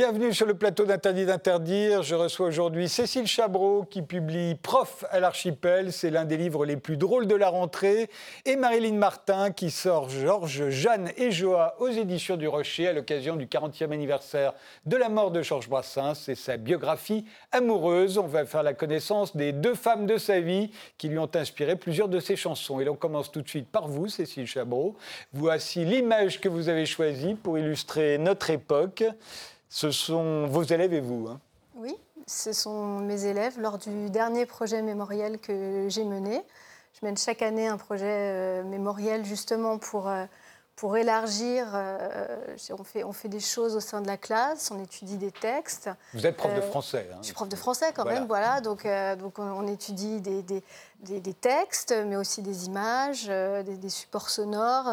Bienvenue sur le plateau d'Interdit d'interdire. Je reçois aujourd'hui Cécile Chabreau qui publie Prof à l'archipel. C'est l'un des livres les plus drôles de la rentrée. Et Marilyn Martin qui sort Georges, Jeanne et Joa aux éditions du Rocher à l'occasion du 40e anniversaire de la mort de Georges Brassens. C'est sa biographie amoureuse. On va faire la connaissance des deux femmes de sa vie qui lui ont inspiré plusieurs de ses chansons. Et l'on commence tout de suite par vous, Cécile Chabreau. Voici l'image que vous avez choisie pour illustrer notre époque. Ce sont vos élèves et vous. Hein. Oui, ce sont mes élèves lors du dernier projet mémoriel que j'ai mené. Je mène chaque année un projet euh, mémoriel justement pour, euh, pour élargir. Euh, on, fait, on fait des choses au sein de la classe, on étudie des textes. Vous êtes prof de français. Hein. Je suis prof de français quand même, voilà. Donc, donc on, étudie des, des, des, textes, mais aussi des images, des, supports sonores.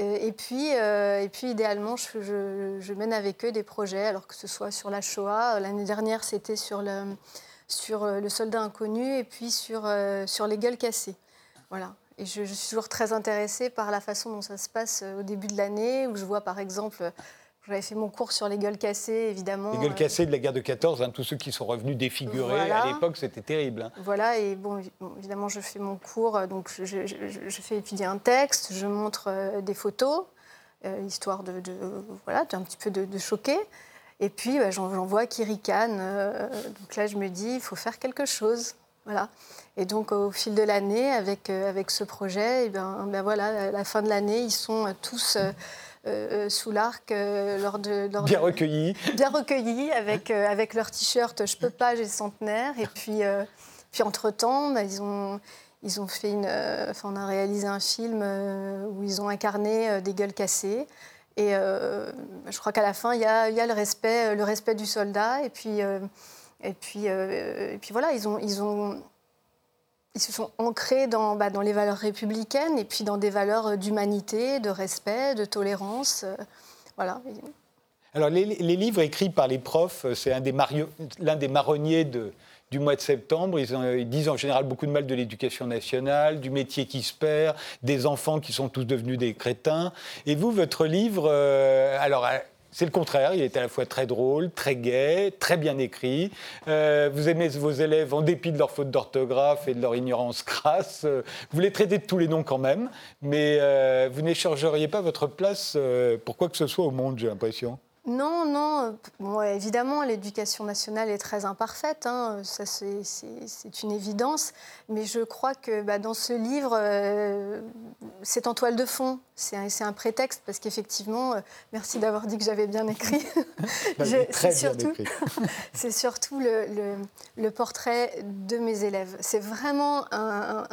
Euh, et puis, euh, et puis idéalement, je, mène avec eux des projets, alors que ce soit sur la Shoah. L'année dernière, c'était sur le, sur euh, le soldat inconnu et puis sur, sur les gueules cassées. Voilà. Et je, je, suis toujours très intéressée par la façon dont ça se passe au début de l'année, où je vois par exemple j'avais fait mon cours sur les gueules cassées, évidemment. Les gueules euh, cassées de la guerre de 14, hein, tous ceux qui sont revenus défigurés à l'époque, c'était terrible. Hein. Voilà, et bon, évidemment, je fais mon cours, euh, donc je, fais étudier un texte, je montre euh, des photos, histoire de, voilà, un petit peu de, choquer. Et puis, bah, j'en vois qui ricanent. donc là, je me dis, il faut faire quelque chose. Voilà. Et donc, au fil de l'année, avec, avec ce projet, et ben, ben voilà, à la fin de l'année, ils sont tous euh, euh, sous l'arc euh, lors de... bien recueillis. Bien recueillis, avec, avec leur t-shirt « Je peux pas, j'ai centenaire ». Et puis, puis entre-temps, bah, ils ont... Ils ont fait une, enfin, on a réalisé un film où ils ont incarné des gueules cassées. Et je crois qu'à la fin, il y a, y a, le, respect, le respect du soldat. Et puis, et puis, et puis voilà, ils ont, ils ont, ils se sont ancrés dans, bah, dans, les valeurs républicaines et puis dans des valeurs d'humanité, de respect, de tolérance. Euh, voilà. Alors, les, livres écrits par les profs, c'est l'un des, des, marronniers du mois de septembre. Ils, disent en général beaucoup de mal de l'éducation nationale, du métier qui se perd, des enfants qui sont tous devenus des crétins. Et vous, votre livre, euh, alors c'est le contraire, il est à la fois très drôle, très gai, très bien écrit. Euh, vous aimez vos élèves en dépit de leur faute d'orthographe et de leur ignorance crasse. Euh, vous les traitez de tous les noms quand même, mais euh, vous n'échangeriez pas votre place pour quoi que ce soit au monde, j'ai l'impression. Non, non. évidemment, l'éducation nationale est très imparfaite, hein, ça c'est une évidence. Mais je crois que bah, dans ce livre, euh, c'est en toile de fond. C'est un, un, prétexte parce qu'effectivement, euh, merci d'avoir dit que j'avais bien écrit. C'est surtout, c'est surtout le, le, portrait de mes élèves. C'est vraiment un,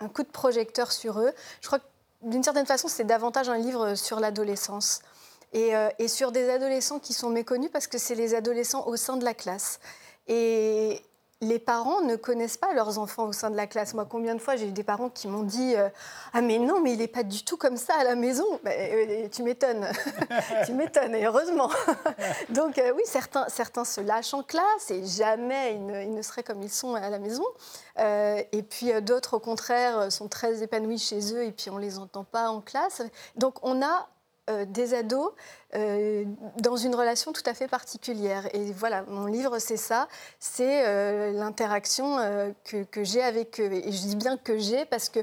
un coup de projecteur sur eux. Je crois que d'une certaine façon, c'est davantage un livre sur l'adolescence. Euh, et, sur des adolescents qui sont méconnus parce que c'est les adolescents au sein de la classe. Et les parents ne connaissent pas leurs enfants au sein de la classe. Moi, combien de fois j'ai eu des parents qui m'ont dit euh, Ah, mais non, mais il n'est pas du tout comme ça à la maison. Ben, euh, tu m'étonnes. tu m'étonnes, et heureusement. Donc, oui, certains, certains se lâchent en classe et jamais ils ne, ils ne seraient comme ils sont à la maison. et puis d'autres, au contraire, sont très épanouis chez eux et puis on ne les entend pas en classe. Donc, on a euh, des ados euh, dans une relation tout à fait particulière. Et voilà, mon livre, c'est ça, c'est euh, l'interaction que, que j'ai avec eux. Et je dis bien que j'ai parce que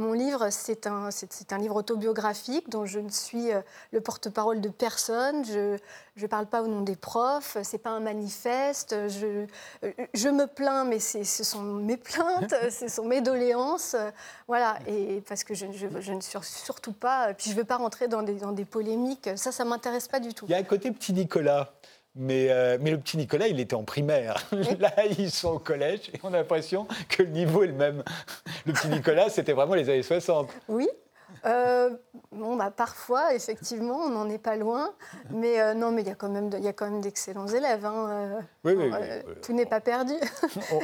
mon livre, c'est un, c'est, un livre autobiographique dont je ne suis euh, le porte-parole de personne. Je ne parle pas au nom des profs. C'est pas un manifeste. Je, je me plains, mais c'est, ce sont mes plaintes, ce sont mes doléances. Voilà. Et parce que je, je, ne suis surtout pas. Puis je ne veux pas rentrer dans des, dans des polémiques. Ça, ça m'intéresse pas du tout. Il y a un côté petit Nicolas. Mais, euh, mais, le petit Nicolas, il était en primaire. Là, ils sont au collège et on a l'impression que le niveau est le même. Le petit Nicolas, c'était vraiment les années 60. Oui, euh, bon, bah, parfois, effectivement, on n'en est pas loin. Mais euh, non, mais il y a quand même, il y a quand même d'excellents élèves. Hein, euh. oui, oui, tout n'est pas perdu.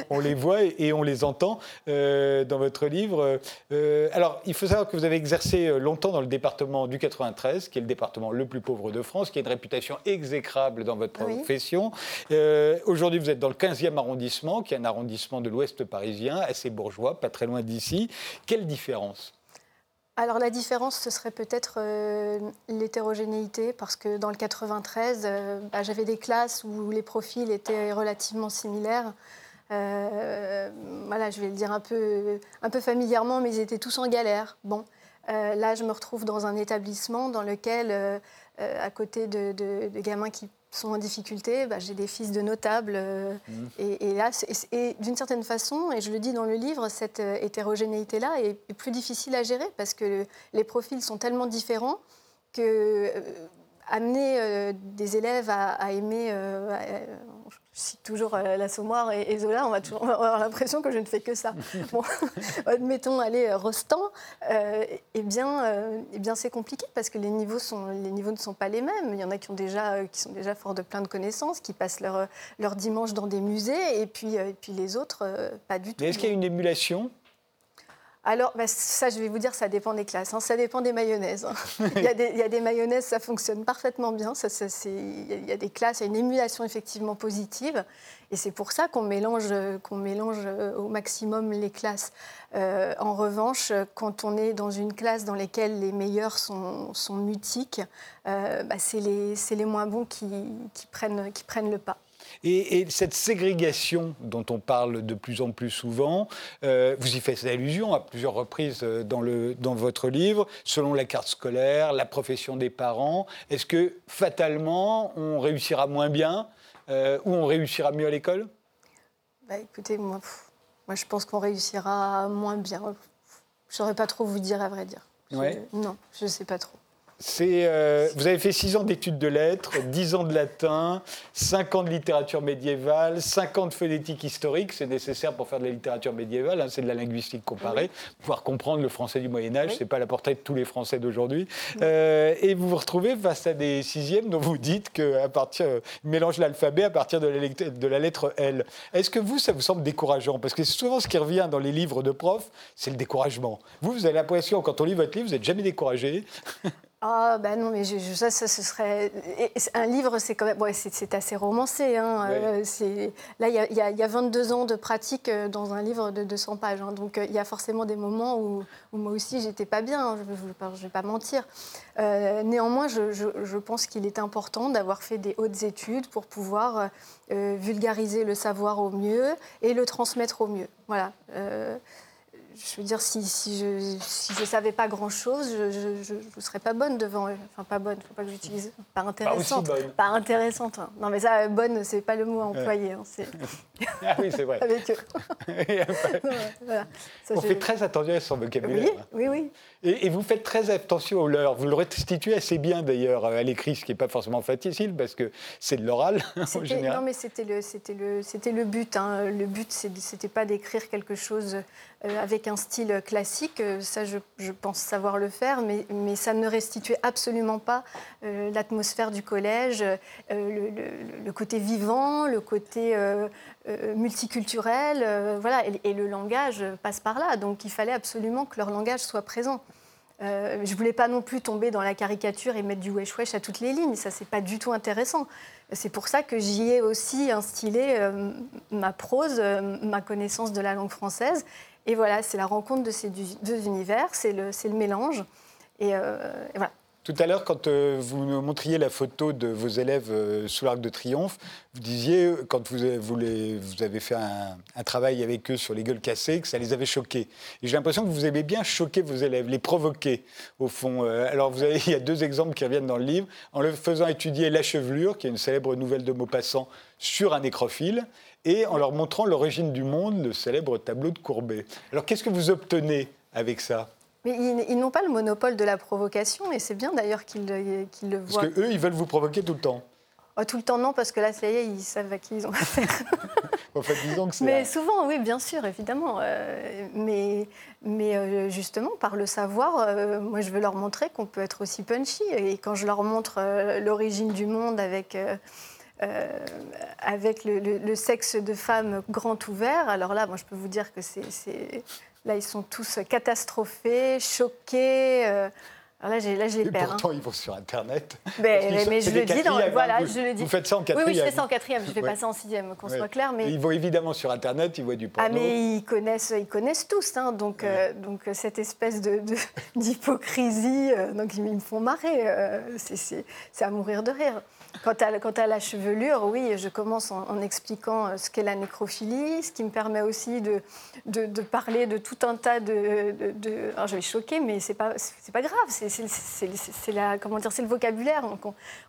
on, les voit et, on les entend dans votre livre. alors, il faut savoir que vous avez exercé longtemps dans le département du 93, qui est le département le plus pauvre de France, qui a une réputation exécrable dans votre profession. Aujourd'hui, vous êtes dans le 15e arrondissement, qui est un arrondissement de l'ouest parisien, assez bourgeois, pas très loin d'ici. Quelle différence? Alors la différence, ce serait peut-être euh, l'hétérogénéité, parce que dans le 93, euh, bah, j'avais des classes où les profils étaient relativement similaires. Euh, voilà, je vais le dire un peu, un peu familièrement, mais ils étaient tous en galère. Bon, là, je me retrouve dans un établissement dans lequel, à côté de, de, gamins qui sont en difficulté, bah, j'ai des fils de notables. Euh, mmh. et, là, et, d'une certaine façon, et je le dis dans le livre, cette euh, hétérogénéité-là est, plus difficile à gérer parce que les profils sont tellement différents que euh, amener des élèves à, aimer, cite toujours euh, l'Assommoir et, Zola, on va, toujours, avoir l'impression que je ne fais que ça. Bon, admettons, aller euh, Rostand, euh, eh bien, eh bien c'est compliqué parce que les niveaux, sont, les niveaux ne sont pas les mêmes. Il y en a qui, ont déjà, qui sont déjà forts de plein de connaissances, qui passent leur, leur dimanche dans des musées, et puis, et puis les autres, pas du tout. est-ce qu'il y a une émulation? Alors, bah, ça, je vais vous dire, ça dépend des classes. Hein. Ça dépend des mayonnaises. Hein. il, y a des, mayonnaises, ça fonctionne parfaitement bien. Ça, il y a des classes, il y a une émulation effectivement positive. Et c'est pour ça qu'on mélange, qu'on mélange euh, au maximum les classes. Euh, en revanche, quand on est dans une classe dans laquelle les meilleurs sont, sont mutiques, euh, bah, c'est les, les, moins bons qui, qui, prennent, qui prennent le pas. Et, cette ségrégation dont on parle de plus en plus souvent, euh, vous y faites allusion à plusieurs reprises euh, dans, le, dans votre livre, selon la carte scolaire, la profession des parents. Est-ce que fatalement, on réussira moins bien euh, ou on réussira mieux à l'école? Bah, Écoutez, moi, moi je pense qu'on réussira moins bien. Je ne saurais pas trop vous dire, à vrai dire. non, je ne sais pas trop. Euh, vous avez fait 6 ans d'études de lettres, 10 ans de latin, 5 ans de littérature médiévale, 5 ans de phonétique historique. C'est nécessaire pour faire de la littérature médiévale, hein, c'est de la linguistique comparée. Pouvoir comprendre le français du Moyen-Âge, ce n'est pas la portée de tous les Français d'aujourd'hui. Euh, et vous vous retrouvez face à des sixièmes dont vous dites qu'à partir. Euh, mélange l'alphabet à partir de la, de la lettre L. Est-ce que vous, ça vous semble décourageant? Parce que souvent ce qui revient dans les livres de profs, c'est le découragement. Vous, vous avez l'impression, quand on lit votre livre, vous n'êtes jamais découragé Ah ben non, mais ça, ça, ce serait... Un livre, c'est quand même... c'est assez romancé. Hein. Euh, là, il y, a, y, a 22 ans de pratique euh, dans un livre de 200 pages. Hein. Donc, euh, il y a forcément des moments où, moi aussi, j'étais pas bien. Hein. Je ne vais pas mentir. néanmoins, je, je, pense qu'il est important d'avoir fait des hautes études pour pouvoir vulgariser le savoir au mieux et le transmettre au mieux. Voilà je veux dire, si, si je ne si savais pas grand-chose, je ne serais pas bonne devant eux. Enfin, pas bonne, il ne faut pas que j'utilise. Pas intéressante. Pas, intéressante. Hein. Non, mais ça, bonne, ce n'est pas le mot à employer. Hein, ah oui, c'est vrai. Avec eux. On fait très attention à son vocabulaire. Oui, oui, oui. Et, vous faites très attention aux leurs. Vous le restituez assez bien d'ailleurs à l'écrit, ce qui n'est pas forcément facile parce que c'est de l'oral en général. Non, mais c'était le, le, le but. Hein. Le but, c'était pas d'écrire quelque chose euh, un style classique. Euh, ça, je, pense savoir le faire, mais, ça ne restituait absolument pas euh, l'atmosphère du collège, le, le, côté vivant, le côté multiculturel, voilà. Et, le langage passe par là. Donc, il fallait absolument que leur langage soit présent. Euh, je voulais pas non plus tomber dans la caricature et mettre du wesh-wesh à toutes les lignes. Ça, c'est pas du tout intéressant. C'est pour ça que j'y ai aussi instillé euh, ma prose, euh, ma connaissance de la langue française. Et voilà, c'est la rencontre de ces deux univers, c'est le, mélange. Et, et voilà. Tout à l'heure, quand euh, vous nous montriez la photo de vos élèves euh, sous l'Arc de Triomphe, vous disiez, quand vous, avez fait un, travail avec eux sur les gueules cassées, que ça les avait choqués. Et j'ai l'impression que vous aimez bien choquer vos élèves, les provoquer, au fond. Euh, alors, il y a deux exemples qui reviennent dans le livre. En le faisant étudier La Chevelure, qui est une célèbre nouvelle de Maupassant, sur un nécrophile, et en leur montrant l'origine du monde, le célèbre tableau de Courbet. Alors, qu'est-ce que vous obtenez avec ça? Mais ils, n'ont pas le monopole de la provocation, et c'est bien d'ailleurs qu'ils le voient. Parce qu'eux, ils veulent vous provoquer tout le temps. Oh, tout le temps, non, parce que là, ça y est, ils savent à qui ils ont affaire. en fait, disons que c'est. Mais souvent, oui, bien sûr, évidemment. Euh, mais mais euh, justement, par le savoir, euh, moi, je veux leur montrer qu'on peut être aussi punchy. Et quand je leur montre l'origine du monde avec. Avec le, le, sexe de femme grand ouvert, alors là, moi, je peux vous dire que c'est Là, ils sont tous catastrophés, choqués. Euh, Alors là, là, je les perds. pourtant, ils vont sur Internet. Mais, qu'ils mais, sont- mais c'est je le dis, dans, quatrièmes, voilà, hein, vous- je le dis. Vous faites ça en oui, quatrième. oui, je fais ça en quatrième, je ne fais Ouais. pas ça en sixième, qu'on Ouais. soit clair. Mais... Ils vont évidemment sur Internet, ils voient du Ah porno. mais ils connaissent, ils connaissent tous, hein, donc, euh, donc euh, cette espèce de, d'hypocrisie, euh, donc ils, me font marrer, euh, c'est, c'est- c'est à mourir de rire. Quant à, la chevelure, oui, je commence en, expliquant euh, ce qu'est la nécrophilie, ce qui me permet aussi de, parler de tout un tas de... alors je vais choquer, mais c'est pas, pas grave, c'est, le vocabulaire.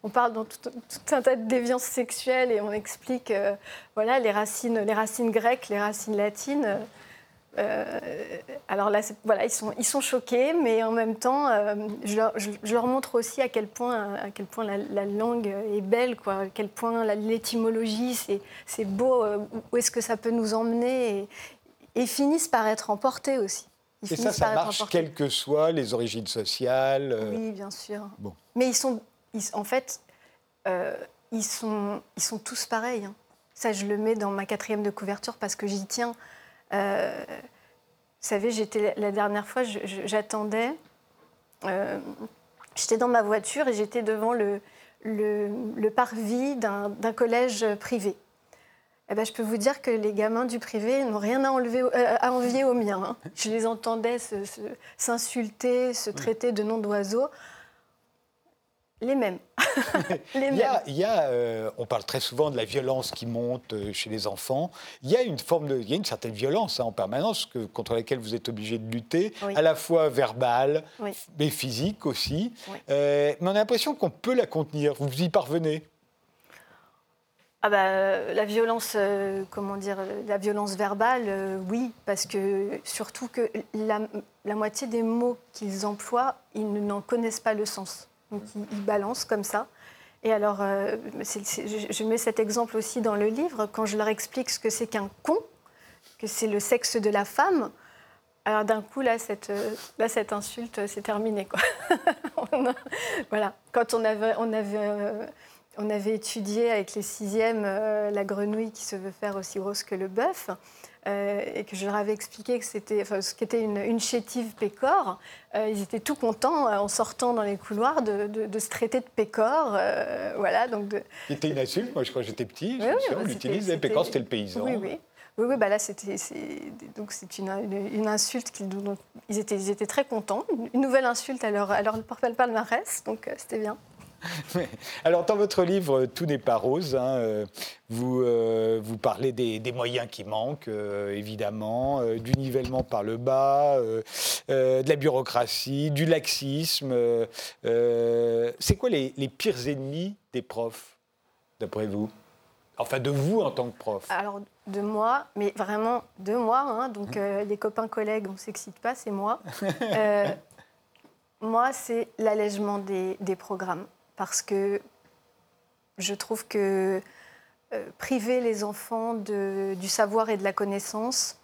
On, parle dans tout, un tas de déviances sexuelles et on explique euh, voilà, les, racines, les racines grecques, les racines latines. Euh, alors là, voilà, ils sont, ils sont choqués, mais en même temps, euh, je, leur, je- je leur montre aussi à quel point, à quel point la, la langue est belle, quoi, à quel point l'étymologie, c'est, beau, euh, où est-ce que ça peut nous emmener, et, et ils finissent par être emportés aussi. Ils Et ça, ça marche quelles que soient les origines sociales. Oui, bien sûr. Bon. Mais ils sont, ils- en fait, ils, sont, ils sont tous pareils. hein. Ça, je le mets dans ma quatrième de couverture parce que j'y tiens. Euh, vous savez, j'étais la dernière fois, j'attendais. euh, j'étais dans ma voiture et j'étais devant le, le, le parvis d'un collège privé. Eh ben, je peux vous dire que les gamins du privé n'ont rien à, enlever, euh, à envier aux miens. hein. Je les entendais se- se- s'insulter, se, traiter de noms d'oiseaux. Les mêmes. les Il y a, il y a, euh, on parle très souvent de la violence qui monte euh, chez les enfants. Il y a une forme de, il y a une certaine violence hein, en permanence que, contre laquelle vous êtes obligé de lutter, Oui. à la fois verbale, Oui. mais physique aussi. Oui. Euh, mais on a l'impression qu'on peut la contenir. Vous y parvenez? Ah bah, la violence, euh, comment dire, la violence verbale, euh, oui, parce que surtout que la, la moitié des mots qu'ils emploient, ils ne- n'en connaissent pas le sens. Donc ils, balancent comme ça. Et alors, euh, je, mets cet exemple aussi dans le livre, quand je leur explique ce que c'est qu'un con, que c'est le sexe de la femme, alors d'un coup, là, cette, euh, insulte, euh, c'est terminé. Quoi. Voilà. Quand on avait, étudié avec les sixièmes la grenouille qui se veut faire aussi grosse que le bœuf, euh, et que je leur avais expliqué que c'était, enfin, ce qu'était une, une chétive pécore, euh, ils étaient tout contents euh, en sortant dans les couloirs de, de- de se traiter de pécore. voilà, donc de, C'était une insulte. Moi, je crois que j'étais petit. oui, oui, bah, on l'utilisait. Pécan, c'était le paysan. Oui, oui. Oui, oui, bah là, c'était, c'est, donc c'est une, une- une insulte qu'ils dont ils étaient, ils étaient très contents. Une nouvelle insulte à leur, à leur palmarès, donc c'était bien. Alors, dans votre livre Tout n'est pas rose, hein, euh, vous, euh, vous parlez des, des moyens qui manquent, euh, évidemment, euh, du nivellement par le bas, euh, euh, de la bureaucratie, du laxisme. euh, euh, C'est quoi les, les pires ennemis des profs, d'après vous? Enfin, de vous en tant que prof. Alors, de moi, mais vraiment de moi, hein, donc euh, les copains collègues, on ne s'excite pas, c'est moi. Euh, moi, c'est l'allègement des, des programmes. Parce que je trouve que euh, priver les enfants de- du savoir et de la connaissance,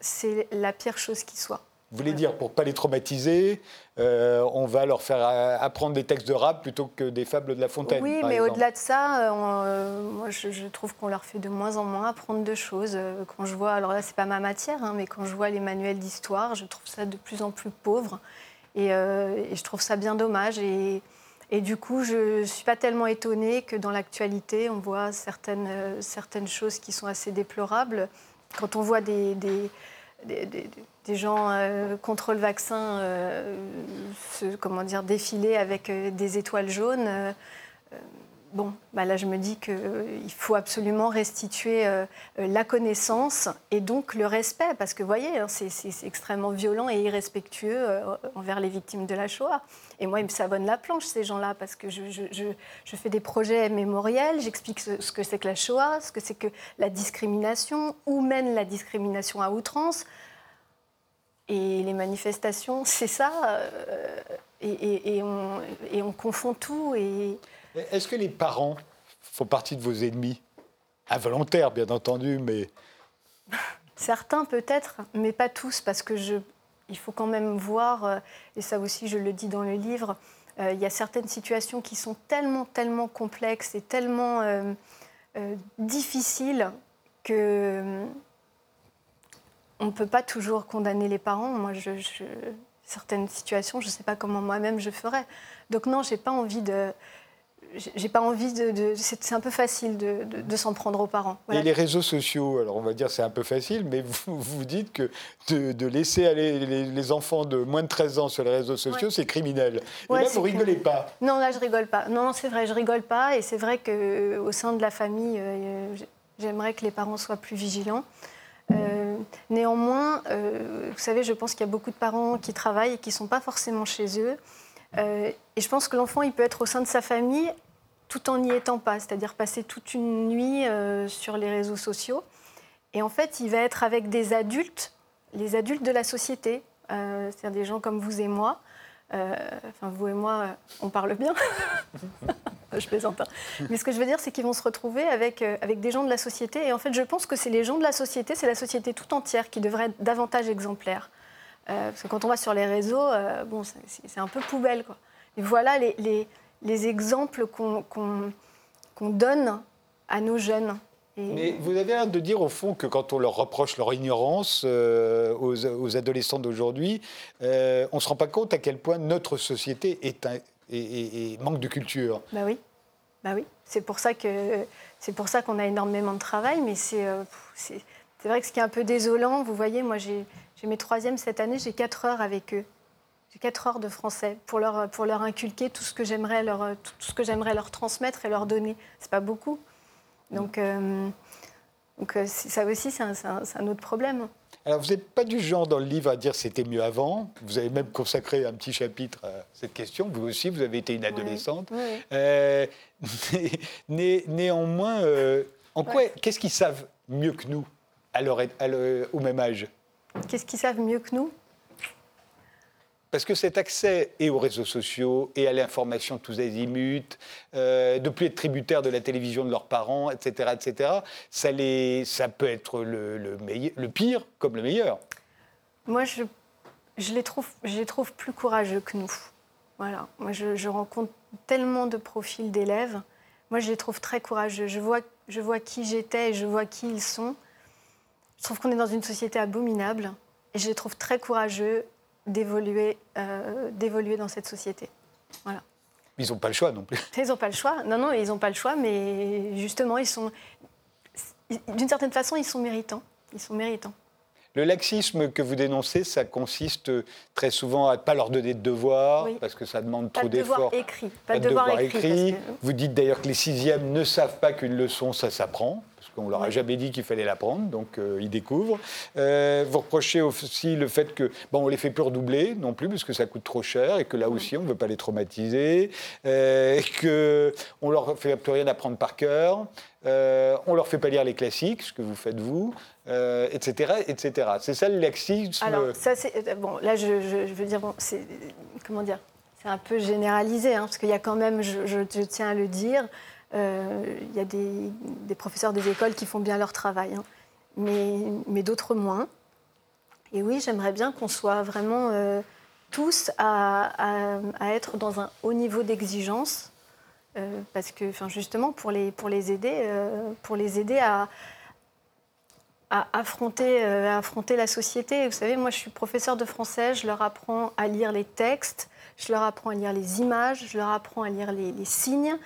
c'est la pire chose qui soit. Vous voulez dire, pour pas les traumatiser, euh, on va leur faire euh, apprendre des textes de rap plutôt que des fables de La Fontaine Oui, par mais au-delà de ça, on, euh, moi, je, je trouve qu'on leur fait de moins en moins apprendre de choses. Quand je vois, alors là, c'est pas ma matière, hein, mais quand je vois les manuels d'histoire, je trouve ça de plus en plus pauvre. Et, euh, et je trouve ça bien dommage. Et, et du coup, je ne suis pas tellement étonnée que dans l'actualité, on voit certaines, euh, certaines choses qui sont assez déplorables. Quand on voit des, des, des, gens euh, contre le vaccin euh, se, comment dire, défiler avec des étoiles jaunes, bon, bah là je me dis qu'il faut absolument restituer euh, euh, la connaissance et donc le respect, parce que vous voyez, hein, c'est extrêmement violent et irrespectueux euh, envers les victimes de la Shoah. Et moi, ils me savonnent la planche, ces gens-là, parce que je, fais des projets mémoriels, j'explique ce, que c'est que la Shoah, ce que c'est que la discrimination, où mène la discrimination à outrance. Et les manifestations, c'est ça. euh, et on, et on confond tout. Et Est-ce que les parents font partie de vos ennemis? Involontaires, bien entendu, mais certains peut-être, mais pas tous, parce que je, il faut quand même voir, euh, et ça aussi je le dis dans le livre, euh, il y a certaines situations qui sont tellement, tellement complexes et tellement euh, difficiles que on ne peut pas toujours condamner les parents. Moi, certaines situations, je ne sais pas comment moi-même je ferais. Donc non, j'ai pas envie de j'ai pas envie de. c'est un peu facile de, de, s'en prendre aux parents. Et les réseaux sociaux, alors on va dire c'est un peu facile, mais vous, vous dites que de, laisser aller les, enfants de moins de 13 ans sur les réseaux sociaux, c'est criminel. Et là, vous rigolez pas. Non, là, je rigole pas. Non, c'est vrai, je rigole pas. Et c'est vrai qu'au sein de la famille, euh, j'aimerais que les parents soient plus vigilants. Euh, néanmoins, euh, vous savez, je pense qu'il y a beaucoup de parents qui travaillent et qui ne sont pas forcément chez eux. Et je pense que l'enfant, il peut être au sein de sa famille tout en n'y étant pas, c'est-à-dire passer toute une nuit euh, sur les réseaux sociaux. Et en fait, il va être avec des adultes, les adultes de la société, euh, c'est-à-dire des gens comme vous et moi. Euh, enfin, vous et moi, on parle bien. je plaisante. Hein. Mais ce que je veux dire, c'est qu'ils vont se retrouver avec, avec des gens de la société. Et en fait, je pense que c'est les gens de la société, c'est la société tout entière qui devrait être davantage exemplaire. Parce que quand on va sur les réseaux, bon, c'est un peu poubelle. Quoi. Et voilà les les exemples qu'on donne à nos jeunes. Mais vous avez l'air de dire au fond que quand on leur reproche leur ignorance euh, aux, adolescents d'aujourd'hui, euh, on ne se rend pas compte à quel point notre société est un, manque de culture. Bah oui, bah oui. C'est pour ça que c'est pour ça qu'on a énormément de travail, mais c'est euh, c'est vrai que ce qui est un peu désolant, vous voyez, moi j'ai mes troisièmes cette année, j'ai quatre heures avec eux. J'ai 4 heures de français pour leur, pour leur inculquer tout ce que j'aimerais leur, tout ce que leur transmettre et leur donner. C'est pas beaucoup. Donc, euh, donc euh, ça aussi, c'est un, un, autre problème. Alors, vous n'êtes pas du genre dans le livre à dire c'était mieux avant. Vous avez même consacré un petit chapitre à cette question. Vous aussi, vous avez été une adolescente. Euh, néanmoins, en quoi, qu'est-ce qu'ils savent mieux que nous? À leur, au même âge Qu'est-ce qu'ils savent mieux que nous? Parce que cet accès et aux réseaux sociaux et à l'information tous azimuts, euh, de plus être tributaire de la télévision de leurs parents, etc., etc., ça, les, ça peut être le, le, le pire comme le meilleur. Moi, je, je, les trouve, je les trouve plus courageux que nous. Voilà. Moi, je, je rencontre tellement de profils d'élèves. Moi, je les trouve très courageux. Je vois, je vois qui j'étais et je vois qui ils sont. Je trouve qu'on est dans une société abominable et je les trouve très courageux d'évoluer euh, d'évoluer dans cette société. Voilà. Ils n'ont pas le choix non plus. Ils n'ont pas le choix. Non, non, ils n'ont pas le choix, mais justement, ils sont, d'une certaine façon, ils sont méritants. Ils sont méritants. Le laxisme que vous dénoncez, ça consiste très souvent à ne pas leur donner de devoirs, parce que ça demande trop d'efforts. Pas de devoirs écrits. Pas, de devoirs écrits. Vous dites d'ailleurs que les sixièmes ne savent pas qu'une leçon, ça s'apprend. On leur a jamais dit qu'il fallait l'apprendre, donc euh, ils découvrent. Euh, vous reprochez aussi le fait que bon, on les fait plus redoubler non plus, parce que ça coûte trop cher, et que là aussi on ne veut pas les traumatiser, euh, et que on leur fait plus rien apprendre par cœur. Euh, on leur fait pas lire les classiques, ce que vous faites vous, etc., etc. C'est ça le laxisme. Alors ça, c'est bon. Là, je, veux dire, bon, c'est comment dire, c'est un peu généralisé, hein, parce qu'il y a quand même, je, tiens à le dire, il y a des, professeurs des écoles qui font bien leur travail, hein. mais, d'autres moins. Et oui, j'aimerais bien qu'on soit vraiment euh, tous à, être dans un haut niveau d'exigence, euh, parce que, enfin, justement, pour les, pour les aider, pour les aider à, affronter, affronter la société. Vous savez, moi, je suis professeur de français, je leur apprends à lire les textes, je leur apprends à lire les images, je leur apprends à lire les signes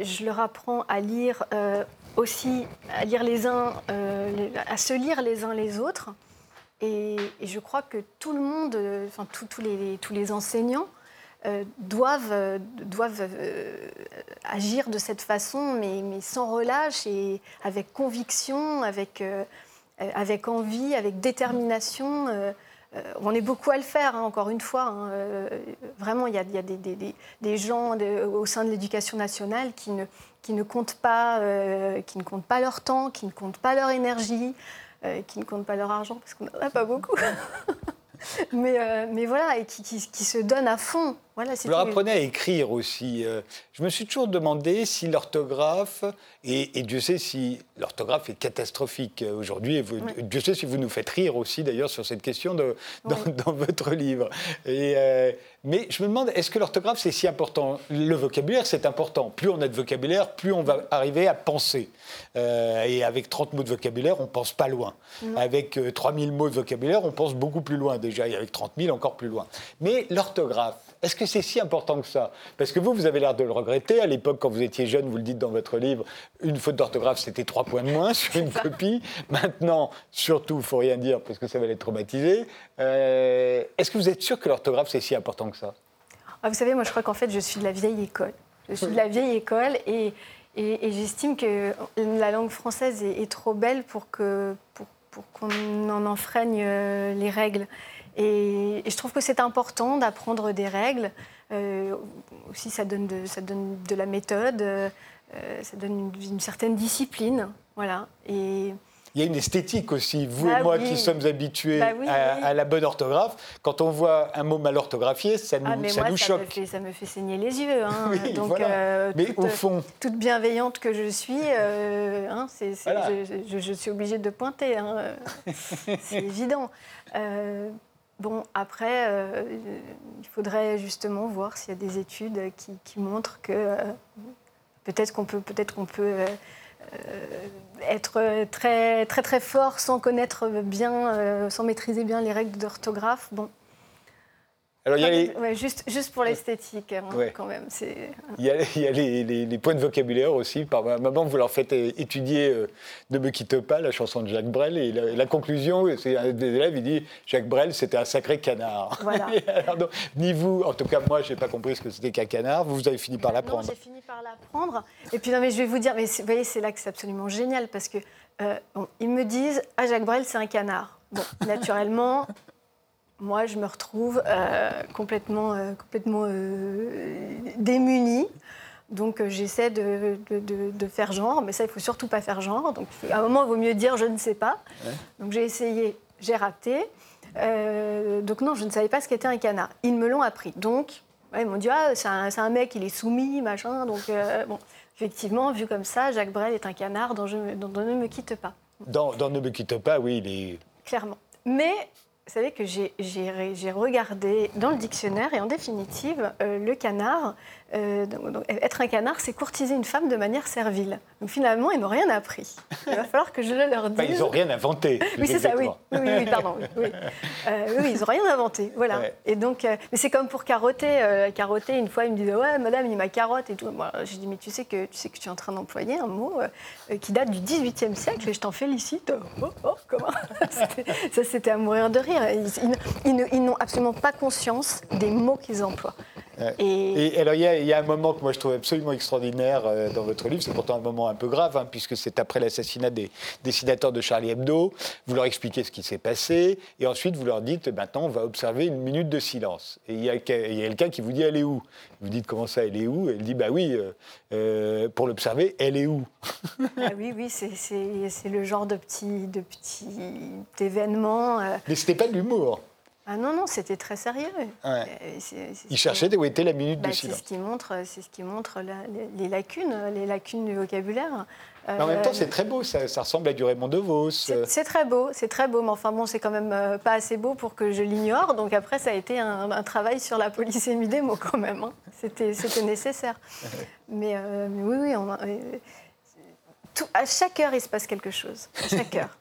je leur apprends à lire euh, aussi, à lire les uns, euh, à se lire les uns les autres. Et, je crois que tout le monde, enfin tous les, tous les enseignants, euh, doivent, doivent agir de cette façon, mais, mais, sans relâche et avec conviction, avec, avec envie, avec détermination. Euh, on est beaucoup à le faire, hein, encore une fois. Hein. Euh, vraiment, il y a, des, gens au sein de l'éducation nationale qui ne, qui ne, comptent pas, euh, qui ne comptent pas leur temps, qui ne comptent pas leur énergie, qui ne comptent pas leur argent, parce qu'on n'en a pas beaucoup. mais, mais, voilà, et qui, se donnent à fond Voilà, vous leur apprenez à écrire aussi. Euh, je me suis toujours demandé si l'orthographe, et, Dieu sait si l'orthographe est catastrophique aujourd'hui, et Dieu sait si vous nous faites rire aussi d'ailleurs sur cette question de, dans, votre livre. Et, euh, mais je me demande, est-ce que l'orthographe c'est si important? Le vocabulaire c'est important. Plus on a de vocabulaire, plus on va arriver à penser. Euh, et avec 30 mots de vocabulaire, on pense pas loin. Avec 3000 mots de vocabulaire, on pense beaucoup plus loin déjà, et avec 30 000 encore plus loin. Mais l'orthographe, est-ce que c'est si important que ça? Parce que vous, vous avez l'air de le regretter. À l'époque, quand vous étiez jeune, vous le dites dans votre livre, une faute d'orthographe, c'était trois points de moins sur une copie. Maintenant, surtout, il ne faut rien dire parce que ça va les traumatiser. Euh, est-ce que vous êtes sûr que l'orthographe, c'est si important que ça? Ah, Vous savez, moi, je crois qu'en fait, je suis de la vieille école. Je suis de la vieille école et, et, j'estime que la langue française est, trop belle pour qu'on pour, en enfreigne euh, les règles. Et, je trouve que c'est important d'apprendre des règles. Euh, aussi, ça donne, de, ça donne de la méthode, euh, ça donne une, certaine discipline. Voilà. Et, il y a une esthétique aussi. Vous et bah moi qui sommes habitués bah à, la bonne orthographe, quand on voit un mot mal orthographié, ça nous, ah, ça nous choque. ça me fait saigner les yeux. Hein. Donc, euh, mais au fond. Toute bienveillante que je suis, hein, je, je, suis obligée de pointer. Hein. c'est évident. Bon, après, euh, il faudrait justement voir s'il y a des études qui, montrent que euh, peut-être qu'on peut, peut-être euh, être très, très fort sans connaître bien, sans maîtriser bien les règles d'orthographe. Alors, il y a juste, juste pour l'esthétique, hein, quand même. Il y a, il y a les, les, points de vocabulaire aussi. Par moment, vous leur faites étudier euh, Ne me quitte pas, la chanson de Jacques Brel. Et la, conclusion, c'est un des élèves, il dit Jacques Brel, c'était un sacré canard. Voilà. ni vous, en tout cas, moi, je n'ai pas compris ce que c'était qu'un canard. Vous avez fini par l'apprendre. j'ai fini par l'apprendre. Et puis, non, mais je vais vous dire, mais vous voyez, c'est là que c'est absolument génial parce que euh, ils me disent Ah, Jacques Brel, c'est un canard. Bon, naturellement, moi, je me retrouve euh, complètement, euh, complètement euh, démunie. Donc, j'essaie de, de, faire genre, mais ça, il faut surtout pas faire genre. Donc, à un moment, il vaut mieux dire je ne sais pas. Donc, j'ai essayé, j'ai raté. donc, non, je ne savais pas ce qu'était un canard. Ils me l'ont appris. Donc, ils m'ont dit ah, c'est un, mec, il est soumis, machin. Donc, bon, effectivement, vu comme ça, Jacques Brel est un canard dont, je, dont, Ne me quitte pas. Dans, dans Ne me quitte pas, oui, il est. Clairement. Mais vous savez que j'ai regardé dans le dictionnaire et en définitive, euh, le canard, euh, être un canard, c'est courtiser une femme de manière servile. Donc finalement, ils n'ont rien appris. Il va falloir que je leur dise. ils n'ont rien inventé. Oui, c'est ça, oui. Oui, oui, pardon. Oui, euh, oui. ils n'ont rien inventé. Voilà. Et donc, mais c'est comme pour carotter. carotter, une fois, ils me disaient Ouais, madame, il m'a carotte et tout. Moi, j'ai dit Mais tu sais, que, tu sais que tu es en train d'employer un mot qui date du XVIIIe siècle et je t'en félicite. Oh, oh, comment Ça, c'était à mourir de rire. Ils, n'ont absolument pas conscience des mots qu'ils emploient. Et... alors, il y, a un moment que moi je trouve absolument extraordinaire euh, dans votre livre. C'est pourtant un moment un peu grave, hein, puisque c'est après l'assassinat des dessinateurs de Charlie Hebdo. Vous leur expliquez ce qui s'est passé, et ensuite vous leur dites maintenant, on va observer une minute de silence. Et il y a, quelqu'un qui vous dit elle est où? Vous dites comment ça, elle est où? Elle dit bah oui, euh, euh, pour l'observer, elle est où? Ah Oui, oui, c'est le genre de petit, de petit événement. Mais c'était pas de l'humour. Ah non, non, c'était très sérieux. Euh, il cherchait où était la minute de bah, silence. C'est ce qui montre, c'est ce qui montre les, lacunes, les lacunes du vocabulaire. Mais en même temps, euh, c'est très beau, ça, ressemble à du Raymond DeVos. C'est très beau, c'est très beau, mais enfin bon, c'est quand même euh, pas assez beau pour que je l'ignore. Donc après, ça a été un, travail sur la polysémie des mots quand même. Hein. C'était nécessaire. mais, oui, oui, on à chaque heure, il se passe quelque chose. À chaque heure.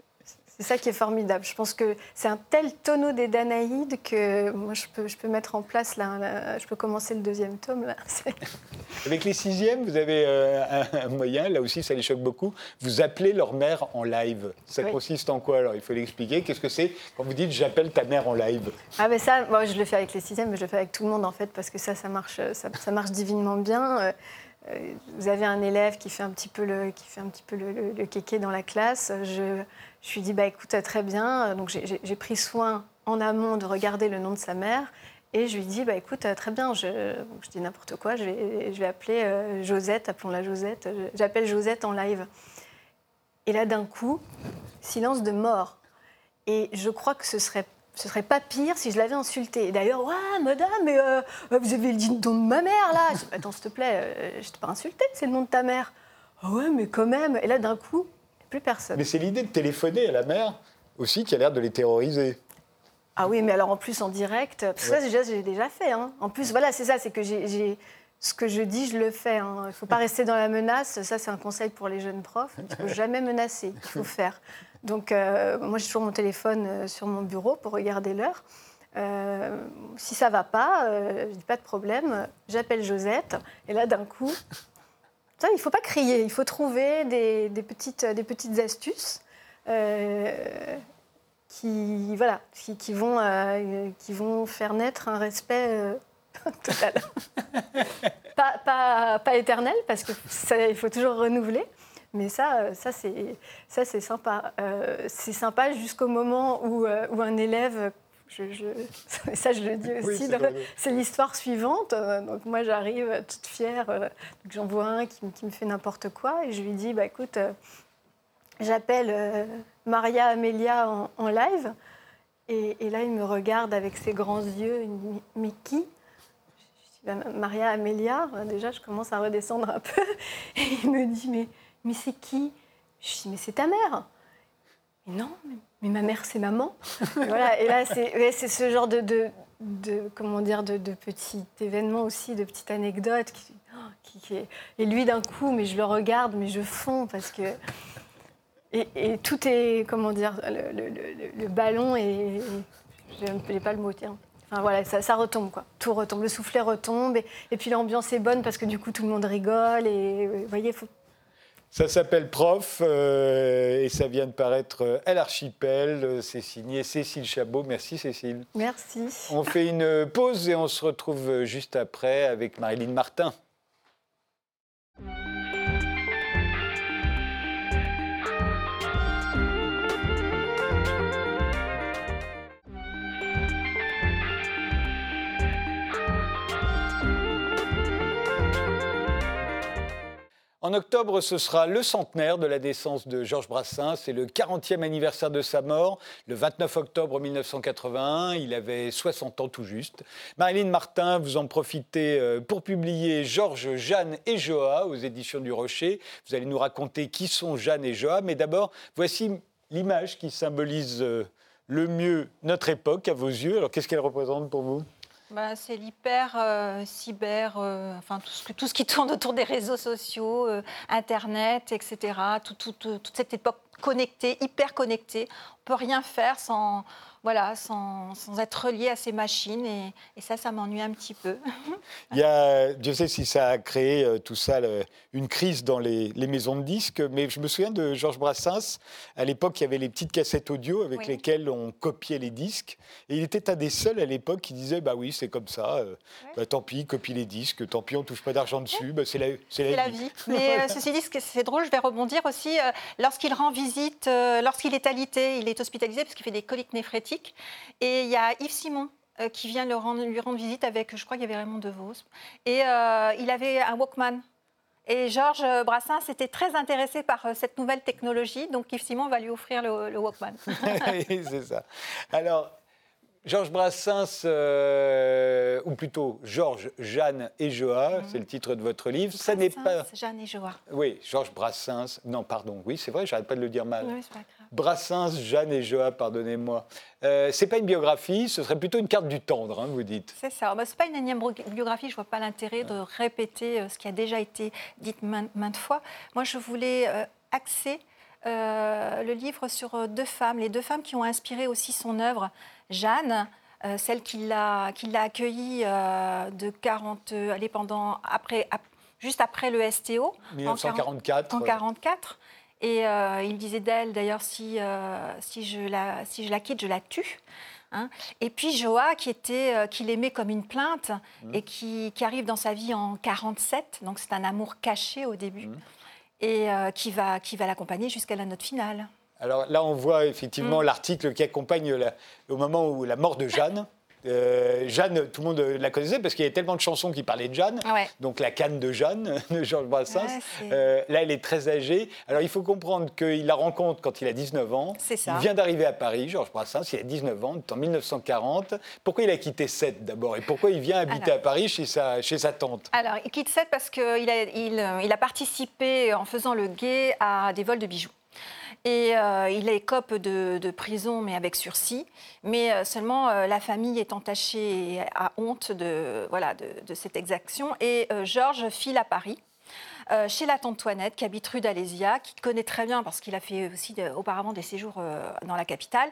C'est ça qui est formidable. Je pense que c'est un tel tonneau des Danaïdes que moi, je peux, je peux mettre en place, là, je peux commencer le deuxième tome. Là. Avec les sixièmes, vous avez euh, un, moyen, là aussi ça les choque beaucoup, vous appelez leur mère en live. Ça consiste en quoi alors? Il faut l'expliquer. Qu'est-ce que c'est? Quand vous dites j'appelle ta mère en live Ah ben ça, moi je le fais avec les sixièmes, mais je le fais avec tout le monde en fait, parce que ça, ça marche, ça, ça marche divinement bien. Euh, euh, vous avez un élève qui fait un petit peu le, qui fait un petit peu le, le kéké dans la classe. Je, je lui ai dit, bah, écoute, très bien. Donc j'ai pris soin en amont de regarder le nom de sa mère. Et je lui dit, bah, écoute, très bien, je, je dis n'importe quoi, je vais, je vais appeler euh, Josette, appelons-la Josette. J'appelle Josette en live. Et là, d'un coup, silence de mort. Et je crois que ce serait ce serait pas pire si je l'avais insulté. Et d'ailleurs, ouais, madame, mais euh, vous avez le nom de ma mère là. Dis, attends, s'il te plaît, euh, je t'ai pas insulté, c'est le nom de ta mère. Ah ouais, mais quand même. Et là, d'un coup, plus personne. Mais c'est l'idée de téléphoner à la mère aussi qui a l'air de les terroriser. Ah oui, mais alors en plus en direct, parce que ça, j'ai déjà fait. Hein. En plus, voilà, c'est ça, c'est que j'ai ce que je dis, je le fais. Hein. Il ne faut pas rester dans la menace. Ça, c'est un conseil pour les jeunes profs. Il ne faut jamais menacer. Il faut faire. Donc, euh, moi, j'ai toujours mon téléphone euh, sur mon bureau pour regarder l'heure. Euh, si ça va pas, je dis pas de problème. J'appelle Josette. Et là, d'un coup, ça, il faut pas crier. Il faut trouver des, petites, des petites astuces qui, voilà, qui, vont, qui vont faire naître un respect total. pas, pas, pas, éternel, parce qu'il faut toujours renouveler. Mais ça, euh, ça c'est, ça, c'est sympa. Euh, c'est sympa jusqu'au moment où, euh, où, un élève, je, ça je le dis aussi, c'est, l'histoire suivante. Donc moi j'arrive toute fière, j'en vois un qui, qui, me fait n'importe quoi et je lui dis, bah, écoute, j'appelle Maria Amelia en, en live. Et, et, là il me regarde avec ses grands yeux, il me dit, mais qui? Ben, Maria Amelia, déjà je commence à redescendre un peu, et il me dit, mais mais c'est qui? Je dis, mais c'est ta mère. Mais non, mais, ma mère, c'est maman. et, voilà, et là, c'est ce genre de, de, comment dire, de, de petit événement aussi, de petites anecdotes. Qui, qui, et lui, d'un coup, mais je le regarde, mais je fonds parce que. Et, tout est, comment dire, le, ballon et. Je n'ai pas le mot, tiens. Enfin voilà, ça, retombe quoi. Tout retombe, le soufflet retombe et, et puis l'ambiance est bonne parce que du coup tout le monde rigole et vous voyez, faut ça s'appelle Prof euh, et ça vient de paraître euh, à l'Archipel. C'est signé Cécile Chabot. Merci Cécile. Merci. On fait une pause et on se retrouve juste après avec Marilyn Martin. En octobre, ce sera le centenaire de la naissance de Georges Brassens. C'est le 40e anniversaire de sa mort, le 29 octobre 1981. Il avait 60 ans tout juste. Marilyn Martin, vous en profitez euh, pour publier Georges, Jeanne et Joa aux éditions du Rocher. Vous allez nous raconter qui sont Jeanne et Joa. Mais d'abord, voici l'image qui symbolise euh, le mieux notre époque à vos yeux. Alors, qu'est-ce qu'elle représente pour vous? Bah, c'est l'hyper euh, cyber, euh, enfin tout ce, qui tourne autour des réseaux sociaux, euh, Internet, etc. toute cette époque connectée, hyper connectée. On peut rien faire sans, voilà, sans, être relié à ces machines. Et, ça, ça m'ennuie un petit peu. Il y a, Dieu sait si ça a créé euh, tout ça, une crise dans les, maisons de disques, mais je me souviens de Georges Brassens. À l'époque, il y avait les petites cassettes audio avec lesquelles on copiait les disques. Et il était un des seuls à l'époque qui disait Bah oui, c'est comme ça, euh, bah, tant pis, copie les disques, tant pis, on touche pas d'argent dessus, bah, c'est la, la, la, vie. Mais euh, ceci dit, c'est drôle, je vais rebondir aussi. lorsqu'il rend visite, lorsqu'il est alité, il est hospitalisé parce qu'il fait des coliques néphrétiques et il y a Yves Simon euh, qui vient lui rendre visite avec, je crois qu'il y avait Raymond DeVos. Et euh, il avait un Walkman. Et Georges Brassens était très intéressé par euh, cette nouvelle technologie, donc Yves Simon va lui offrir le, le Walkman. c'est ça. Alors, Georges Brassens, ou plutôt Georges, Jeanne et Joa, mhm. c'est le titre de votre livre. Ça n'est pas. Jeanne et Joa. Oui, Georges Brassens. Non, pardon. Oui, c'est vrai, j'arrête pas de le dire mal. Oui, c'est pas grave. Brassens, Jeanne et Joa, pardonnez-moi. Euh, c'est pas une biographie, ce serait plutôt une carte du tendre, hein, vous dites. C'est ça. Bah, c'est pas une énième biographie. Je vois pas l'intérêt de répéter euh, ce qui a déjà été dit maintes, fois. Moi, je voulais euh, axer euh, le livre sur deux femmes, les deux femmes qui ont inspiré aussi son œuvre. Jeanne, celle qui l'a accueillie de 40, allez, pendant après, juste après le STO. 1944. En 1944. Et euh, il disait d'elle, d'ailleurs, si, euh, si, je la, si je la quitte, je la tue. Hein. Et puis Joa, qui était, euh, qui l'aimait comme une plainte mmh. et qui, qui, arrive dans sa vie en 47, donc c'est un amour caché au début, mmh. et qui va, qui va l'accompagner jusqu'à la note finale. Alors là, on voit effectivement mmh. l'article qui accompagne au moment où la mort de Jeanne. Euh, Jeanne, tout le monde la connaissait parce qu'il y avait tellement de chansons qui parlaient de Jeanne. Ouais. Donc la canne de Jeanne de Georges Brassens. Ouais, Euh, là, elle est très âgée. Alors il faut comprendre qu'il la rencontre quand il a 19 ans. C'est ça. Il vient d'arriver à Paris, Georges Brassens. Il a 19 ans, en 1940. Pourquoi il a quitté Sète d'abord et pourquoi il vient habiter Alors. à Paris chez sa, chez sa tante? Alors, il quitte Sète parce qu'il a, il, il a participé en faisant le guet à des vols de bijoux. Et euh, il écope de, de prison, mais avec sursis. Mais euh, seulement, euh, la famille est entachée a honte de, voilà, de, cette exaction. Et Georges file à Paris. Euh, chez la tante Toinette, qui habite rue d'Alésia, qui connaît très bien parce qu'il a fait aussi auparavant des séjours euh, dans la capitale.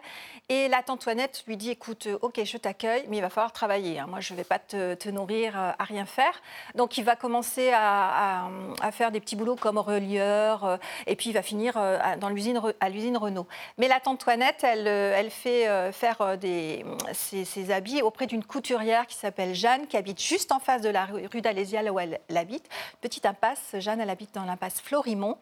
Et la tante Toinette lui dit écoute, euh, ok, je t'accueille, mais il va falloir travailler. hein. Moi, je ne vais pas te, nourrir à rien faire. Donc, il va commencer à, faire des petits boulots comme relieur, et puis il va finir dans l'usine à l'usine Renault. Mais la tante Toinette, elle, fait faire ses habits auprès d'une couturière qui s'appelle Jeanne, qui habite juste en face de la rue, rue d'Alésia, là où elle, elle habite. Petite impasse. Jeanne, elle habite dans l'impasse Florimont.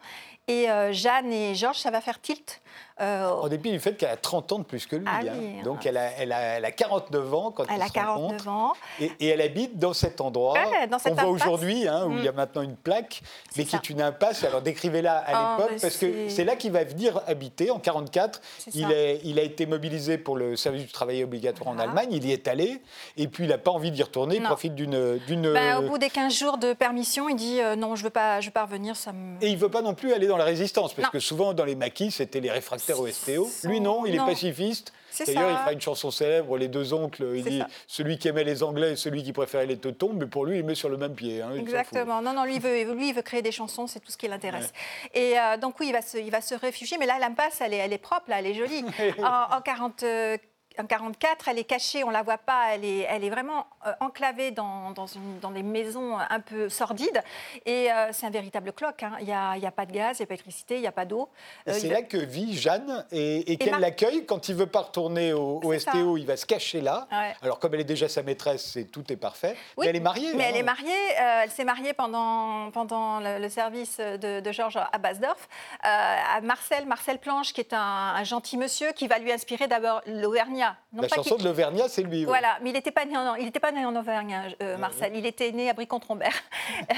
Et euh, Jeanne et Georges, ça va faire tilt. Euh, En dépit du fait qu'elle a 30 ans de plus que lui. Ah hein. oui, Donc hein. elle a, elle, a, elle a 49 ans quand elle a se 49 rencontrent. ans. Et, et elle habite dans cet endroit Ouais, dans cette qu'on voit aujourd'hui, hein, où il y a Mm. maintenant une plaque, mais qui est une impasse. Alors décrivez-la à Ah, l'époque, parce que c'est- là qu'il va venir habiter en 44. C'est Il, ça. est- il a été mobilisé pour le service du travail obligatoire en. Allemagne. Il y est allé, et puis il n'a pas envie d'y retourner. Il Non. profite d'une, d'une. Ben, au bout des 15 jours de permission, il dit euh, non, je ne veux, pas- je veux pas revenir. Ça me... Et il ne veut pas non plus aller dans la résistance, parce Non. que souvent dans les maquis, c'était les réfractaires au STO. Lui, non, il est pacifiste. D'ailleurs, il fera une chanson célèbre, Les deux oncles. Il dit ça. celui qui aimait les Anglais et celui qui préférait les teutons, mais pour lui, il met sur le même pied. hein. Exactement. Non, non, lui, il veut, lui, il veut créer des chansons, c'est tout ce qui l'intéresse. Et euh, donc, oui, il va, se, il va se réfugier. Mais là, l'impasse, elle est, elle est propre, là, elle est jolie. en, en 40, euh, en 44, elle est cachée, on la voit pas. Elle est, elle est vraiment euh, enclavée dans, dans, une, dans des maisons un peu sordides. Et euh, c'est un véritable cloque. hein. Il n'y a, a pas de gaz, il n'y a pas d'électricité, il n'y a pas d'eau. Euh, c'est il là que vit Jeanne et, et qu'elle l'accueille. Quand il veut pas retourner au, au C'est ça. STO, il va se cacher là. Ouais. Alors, comme elle est déjà sa maîtresse, tout est parfait. Oui, mais elle est mariée. Mais hein. elle est mariée. euh, elle s'est mariée pendant, pendant le, le service de, de Georges à Basdorf euh, à Marcel, Marcel Planche, qui est un, un gentil monsieur qui va lui inspirer d'abord l'Auvergnat. Non La pas chanson de l'Auvergnat, c'est lui. Voilà, mais il n'était pas né en, il était pas né en Auvergne, euh, Marcel. Il était né à Brie-Comte-Rombert.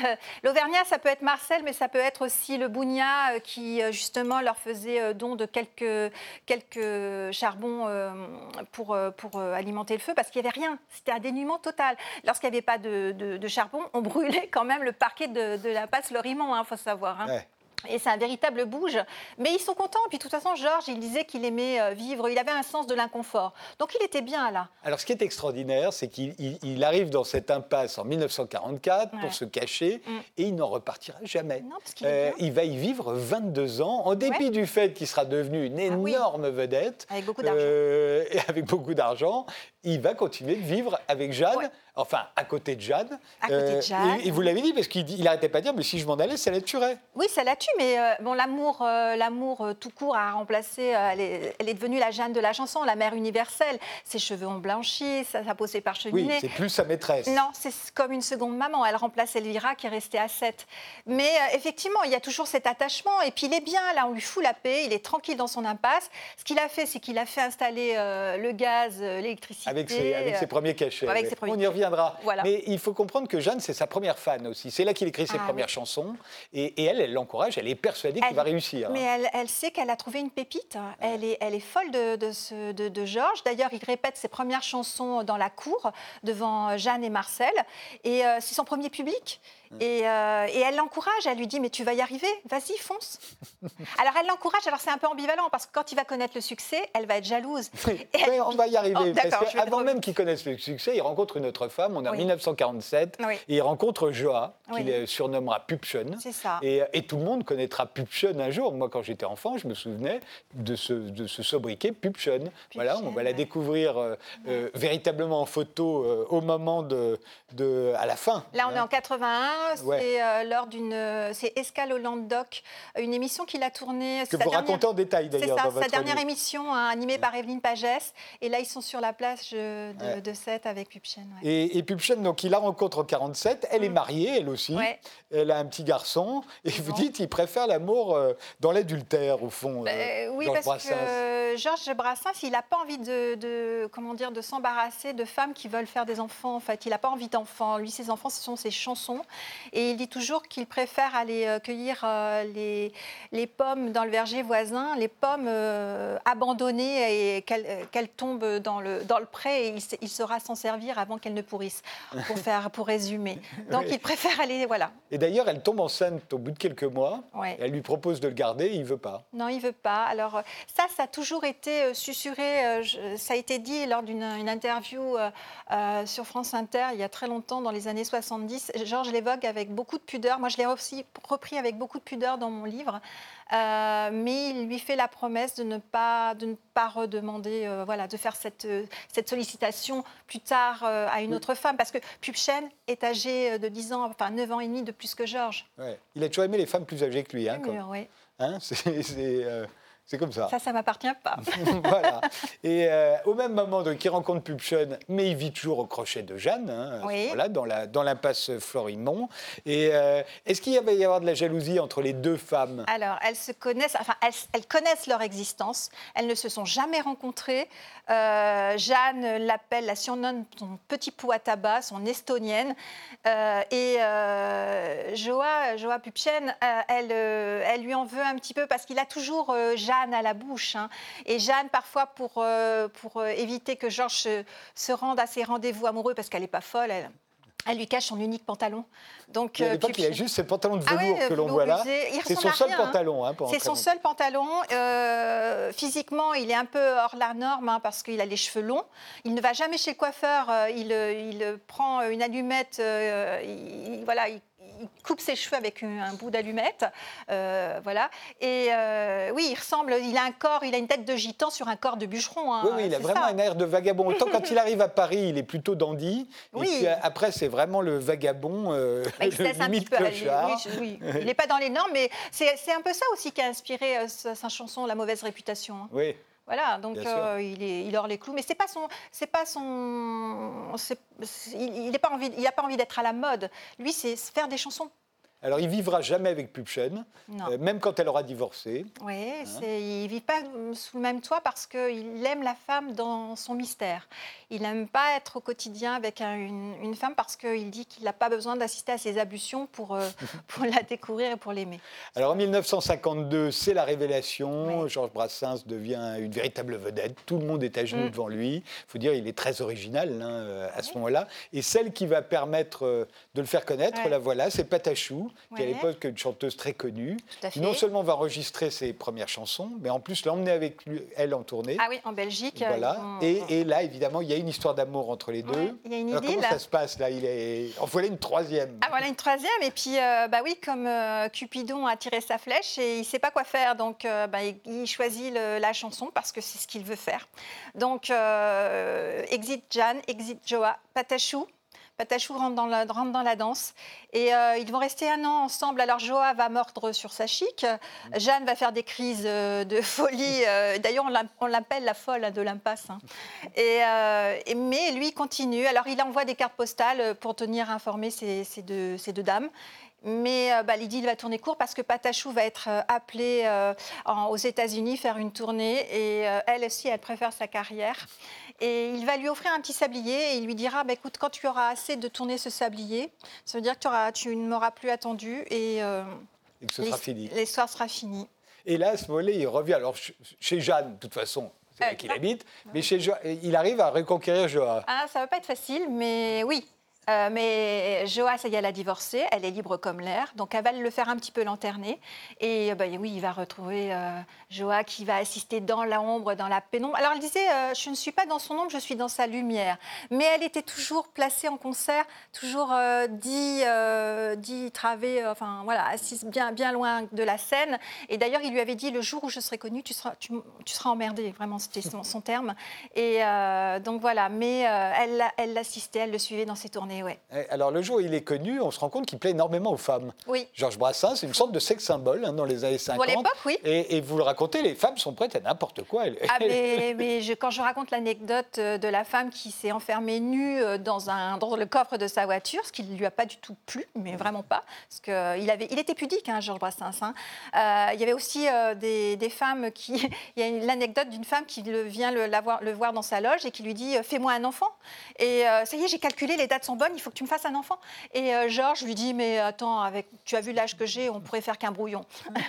Euh, L'Auvergnat, ça peut être Marcel, mais ça peut être aussi le Bougnat euh, qui euh, justement leur faisait euh, don de quelques quelques charbons euh, pour euh, pour euh, alimenter le feu, parce qu'il n'y avait rien. C'était un dénuement total. Lorsqu'il n'y avait pas de, de- de charbon, on brûlait quand même le parquet de, de la passe Lorimont, il faut savoir. hein. Ouais. Et c'est un véritable bouge. Mais ils sont contents. Puis de toute façon, Georges, il disait qu'il aimait euh, vivre. Il avait un sens de l'inconfort. Donc il était bien là. Alors, ce qui est extraordinaire, c'est qu'il il- il arrive dans cette impasse en 1944 Ouais. pour se cacher Mm. et il n'en repartira jamais. Non, parce Euh, il va y vivre 22 ans, en dépit Ouais. du fait qu'il sera devenu une Ah oui. énorme vedette. Avec beaucoup d'argent. euh, et avec beaucoup d'argent, il va continuer de vivre avec Jeanne, Ouais. Enfin à côté de Jeanne. À côté de Jeanne. Et, et vous l'avez dit, parce qu'il n'arrêtait pas de dire, mais si je m'en allais, ça la tuerait. Oui, ça la tue, mais euh, bon, l'amour, euh, l'amour euh, tout court a remplacé. euh, elle, est, elle est devenue la Jeanne de la chanson, la mère universelle. Ses cheveux ont blanchi, sa, sa peau s'est Oui, parcheminée. c'est plus sa maîtresse. Non, c'est comme une seconde maman. Elle remplace Elvira qui est restée à 7. Mais euh, effectivement, il y a toujours cet attachement. Et puis il est bien, là, on lui fout la paix. Il est tranquille dans son impasse. Ce qu'il a fait, c'est qu'il a fait installer euh, le gaz, euh, l'électricité. Avec ses, avec euh, ses premiers cachets. avec ses premiers On y cachets. Reviendra. Voilà. Mais il faut comprendre que Jeanne, c'est sa première fan aussi. C'est là qu'il écrit ses Ah, premières oui. chansons. Et, et elle, elle l'encourage. Elle est persuadée qu'il va réussir. Mais hein. elle, elle sait qu'elle a trouvé une pépite. Elle est, elle est folle de, de, ce- de- de Georges. D'ailleurs, il répète ses premières chansons dans la cour devant Jeanne et Marcel. Et euh, c'est son premier public. Mm. Et, euh, et elle l'encourage. Elle lui dit Mais tu vas y arriver, vas-y, fonce. alors, elle l'encourage. Alors, c'est un peu ambivalent parce que quand il va connaître le succès, elle va être jalouse. Oui, elle- on va y arriver. Oh, parce te- même qu'il connaisse le succès, il rencontre une autre femme. On est en Oui. 1947. Oui. Et il rencontre Joa, qu'il euh, surnommera Pupchen. C'est ça. Et, et tout le monde connaîtra Pupchen un jour. Moi, quand j'étais enfant, je me souvenais de ce, de ce sobriquet Pupchen. Voilà, on va la découvrir euh, euh, véritablement en photo euh, au moment de, de, à la fin. Là, on hein. est en 81. C'est lors d'une, c'est Escale au Languedoc, une émission qu'il a tournée. Que vous racontez en détail d'ailleurs. C'est ça, sa dernière émission hein, animée par Evelyne Pagès. Et là, ils sont sur la place de, de Sète avec Pupchen. Et, et Pupchen, donc il la rencontre en 47. Elle est mm. mariée, elle aussi. Elle a un petit garçon. Et vous dites, il préfère l'amour dans l'adultère au fond. Ben, oui, parce que Georges Brassens, il n'a pas envie de, comment dire, de s'embarrasser de femmes qui veulent faire des enfants. En fait, il n'a pas envie d'enfants. Lui, ses enfants, ce sont ses chansons. Et il dit toujours qu'il préfère aller euh, cueillir euh, les, les, pommes dans le verger voisin, les pommes euh, abandonnées et qu'elles tombent dans le, dans le pré et il, saura s'en servir avant qu'elles ne pourrissent, pour, faire, pour résumer. Donc, il préfère aller, voilà. Et d'ailleurs, elle tombe enceinte au bout de quelques mois. Elle lui propose de le garder, il veut pas. Non, il veut pas. Alors, ça, ça a toujours été susurré. ça a été dit lors d'une interview sur France Inter il y a très longtemps, dans les années 70. Georges avec beaucoup de pudeur. Moi, je l'ai aussi repris avec beaucoup de pudeur dans mon livre. Euh, mais il lui fait la promesse de ne pas, de ne pas redemander, euh, voilà, de faire cette, cette sollicitation plus tard euh, à une autre femme. Parce que Pupchen est âgé de 10 ans, enfin 9 ans et demi de plus que Georges. Ouais. Il a toujours aimé les femmes plus âgées que lui. Hein, oui. Hein, c'est c'est comme ça. Ça, ça m'appartient pas. voilà. Et euh, au même moment, donc, il rencontre Pupchen, mais il vit toujours au crochet de Jeanne, hein, voilà, dans, la, dans l'impasse Florimont. Et euh, est-ce qu'il va y avoir de la jalousie entre les deux femmes? Alors, elles se connaissent, enfin, elles, connaissent leur existence. Elles ne se sont jamais rencontrées. Euh, Jeanne l'appelle, la surnomme son petit pot à tabac, son estonienne. et Joa, Joa Pupchen, elle, elle lui en veut un petit peu parce qu'il a toujours Jeanne à la bouche. Hein. Et Jeanne, parfois, pour, euh, pour euh, éviter que Georges se, rende à ses rendez-vous amoureux, parce qu'elle n'est pas folle, elle, elle lui cache son unique pantalon. Donc, à l'époque, il y a juste ce pantalon de ah velours que l'on voit là. C'est son seul pantalon. Hein, c'est son seul pantalon. Euh, physiquement, il est un peu hors la norme hein, parce qu'il a les cheveux longs. Il ne va jamais chez le coiffeur. il, il prend une allumette. il, voilà, il il coupe ses cheveux avec un, bout d'allumette, euh, voilà. Et euh, oui, il ressemble, il a un corps, il a une tête de gitan sur un corps de bûcheron. Hein, oui, il a vraiment un air de vagabond. Autant quand il arrive à Paris, il est plutôt dandy. Oui. Et puis après, c'est vraiment le vagabond, euh, bah, il le limite peu, oui, il n'est pas dans les normes, mais c'est un peu ça aussi qui a inspiré sa, chanson La mauvaise réputation. Hein. Oui. Voilà, donc euh, il, est, il les clous, mais c'est pas son, c'est pas son, il n'a pas envie, il a pas envie d'être à la mode. Lui, c'est faire des chansons. Alors, il vivra jamais avec Pupchen, euh, même quand elle aura divorcé. Oui, hein il ne vit pas sous le même toit parce qu'il aime la femme dans son mystère. Il n'aime pas être au quotidien avec une, femme parce qu'il dit qu'il n'a pas besoin d'assister à ses ablutions pour, euh, pour la découvrir et pour l'aimer. Alors, en 1952, c'est la révélation. Georges Brassens devient une véritable vedette. Tout le monde est à genoux mm. devant lui. Il faut dire, il est très original hein, euh, à ce moment-là. Et celle qui va permettre de le faire connaître, la voilà, c'est Patachou qui à l'époque une chanteuse très connue, qui non seulement va enregistrer ses premières chansons, mais en plus l'emmener avec lui, elle en tournée. Ah oui, en Belgique. Voilà. Et, là, évidemment, il y a une histoire d'amour entre les deux. il y a une comment ça se passe là? Il est... En voilà une troisième. Ah voilà une troisième. Et puis, euh, bah oui, comme euh, Cupidon a tiré sa flèche et il ne sait pas quoi faire, donc euh, bah, il, choisit la chanson parce que c'est ce qu'il veut faire. Donc, exit Jan, exit Joa, Patachou. Patachou rentre dans la, dans la danse. Et euh, ils vont rester un an ensemble. Alors Joa va mordre sur sa chic. Jeanne va faire des crises euh, de folie. Euh, d'ailleurs, on l'appelle la folle de l'impasse. Hein. Et, mais lui continue. Alors il envoie des cartes postales pour tenir informé ces, deux, ces deux dames. Mais bah, l'idylle va tourner court parce que Patachou va être appelée aux États-Unis faire une tournée et elle aussi, elle préfère sa carrière. Et il va lui offrir un petit sablier et il lui dira bah, écoute, quand tu auras assez de tourner ce sablier, ça veut dire que tu, auras, tu ne m'auras plus attendu et, euh, et que ce sera fini. L'histoire sera finie. Et là, à ce moment-là, il revient. Alors, chez Jeanne, de toute façon, c'est là euh, qu'il habite, mais chez il arrive à reconquérir Joa. Ah, ça ne va pas être facile, mais oui, euh, mais Joa, ça y est, elle a divorcé, elle est libre comme l'air, donc elle va le faire un petit peu lanterner. Et euh, bah, oui, il va retrouver euh, Joa qui va assister dans l'ombre, dans la pénombre. Alors elle disait, je ne suis pas dans son ombre, je suis dans sa lumière. Mais elle était toujours placée en concert, toujours dit, dit travée, enfin voilà, assise bien, loin de la scène. Et d'ailleurs, il lui avait dit, le jour où je serai connue, tu seras, tu, emmerdée, vraiment, c'était son, terme. Et donc voilà, mais elle l'assistait, elle le suivait dans ses tournées années, oui. Alors le jour où il est connu, on se rend compte qu'il plaît énormément aux femmes. Oui. Georges Brassens, c'est une sorte de sexe symbole hein, dans les années 50. Pour l'époque, oui. Et, vous le racontez, les femmes sont prêtes à n'importe quoi. Ah, mais, je, quand je raconte l'anecdote euh, de la femme qui s'est enfermée nue euh, dans, un, dans le coffre de sa voiture, ce qui ne lui a pas du tout plu, mais vraiment pas, parce qu'il avait, il était pudique, hein, Georges Brassens. Hein. il y avait aussi des, des, femmes qui... il y a l'anecdote d'une femme qui vient le, le voir dans sa loge et qui lui dit Fais-moi un enfant. Et ça y est, j'ai calculé, les dates sont bonnes, il faut que tu me fasses un enfant. Et euh, Georges lui dit, mais attends, avec, tu as vu l'âge que j'ai, on pourrait faire qu'un brouillon.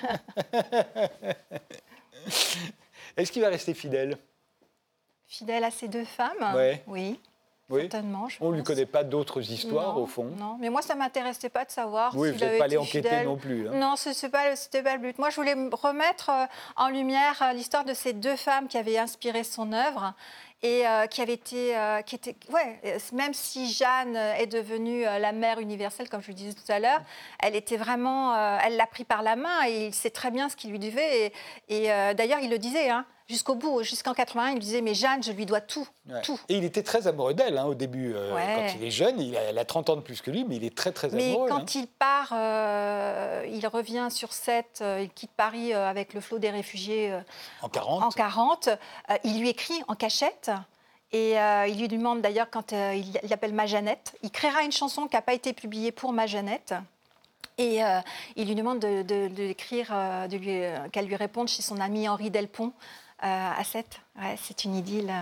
Est-ce qu'il va rester fidèle? Fidèle à ces deux femmes? Oui. Certainement, on ne lui connaît pas d'autres histoires, au fond. Non, mais moi, ça ne m'intéressait pas de savoir. Oui, vous n'êtes pas allé enquêter non plus. Hein. Non, ce n'était pas, pas, le but. Moi, je voulais remettre euh, en lumière euh, l'histoire de ces deux femmes qui avaient inspiré son œuvre et euh, qui avait été, euh, qui était, ouais, même si Jeanne est devenue euh, la mère universelle, comme je le disais tout à l'heure, elle était vraiment, elle l'a pris par la main et il sait très bien ce qu'il lui devait. Et, d'ailleurs, il le disait, hein, jusqu'au bout, jusqu'en 81, il disait mais Jeanne, je lui dois tout, tout. Et il était très amoureux d'elle hein, au début. Quand il est jeune, il a, elle a 30 ans de plus que lui, mais il est très très amoureux. Mais quand hein. il part, il revient sur 7, il quitte Paris avec le flot des réfugiés en 40. En 40 il lui écrit en cachette et euh, il lui demande d'ailleurs, quand euh, il l'appelle ma Jeannette, il créera une chanson qui n'a pas été publiée pour ma Jeannette. Et euh, il lui demande de, de, de qu'elle lui réponde chez son ami Henri Delpont à 7. Ouais, c'est une idylle.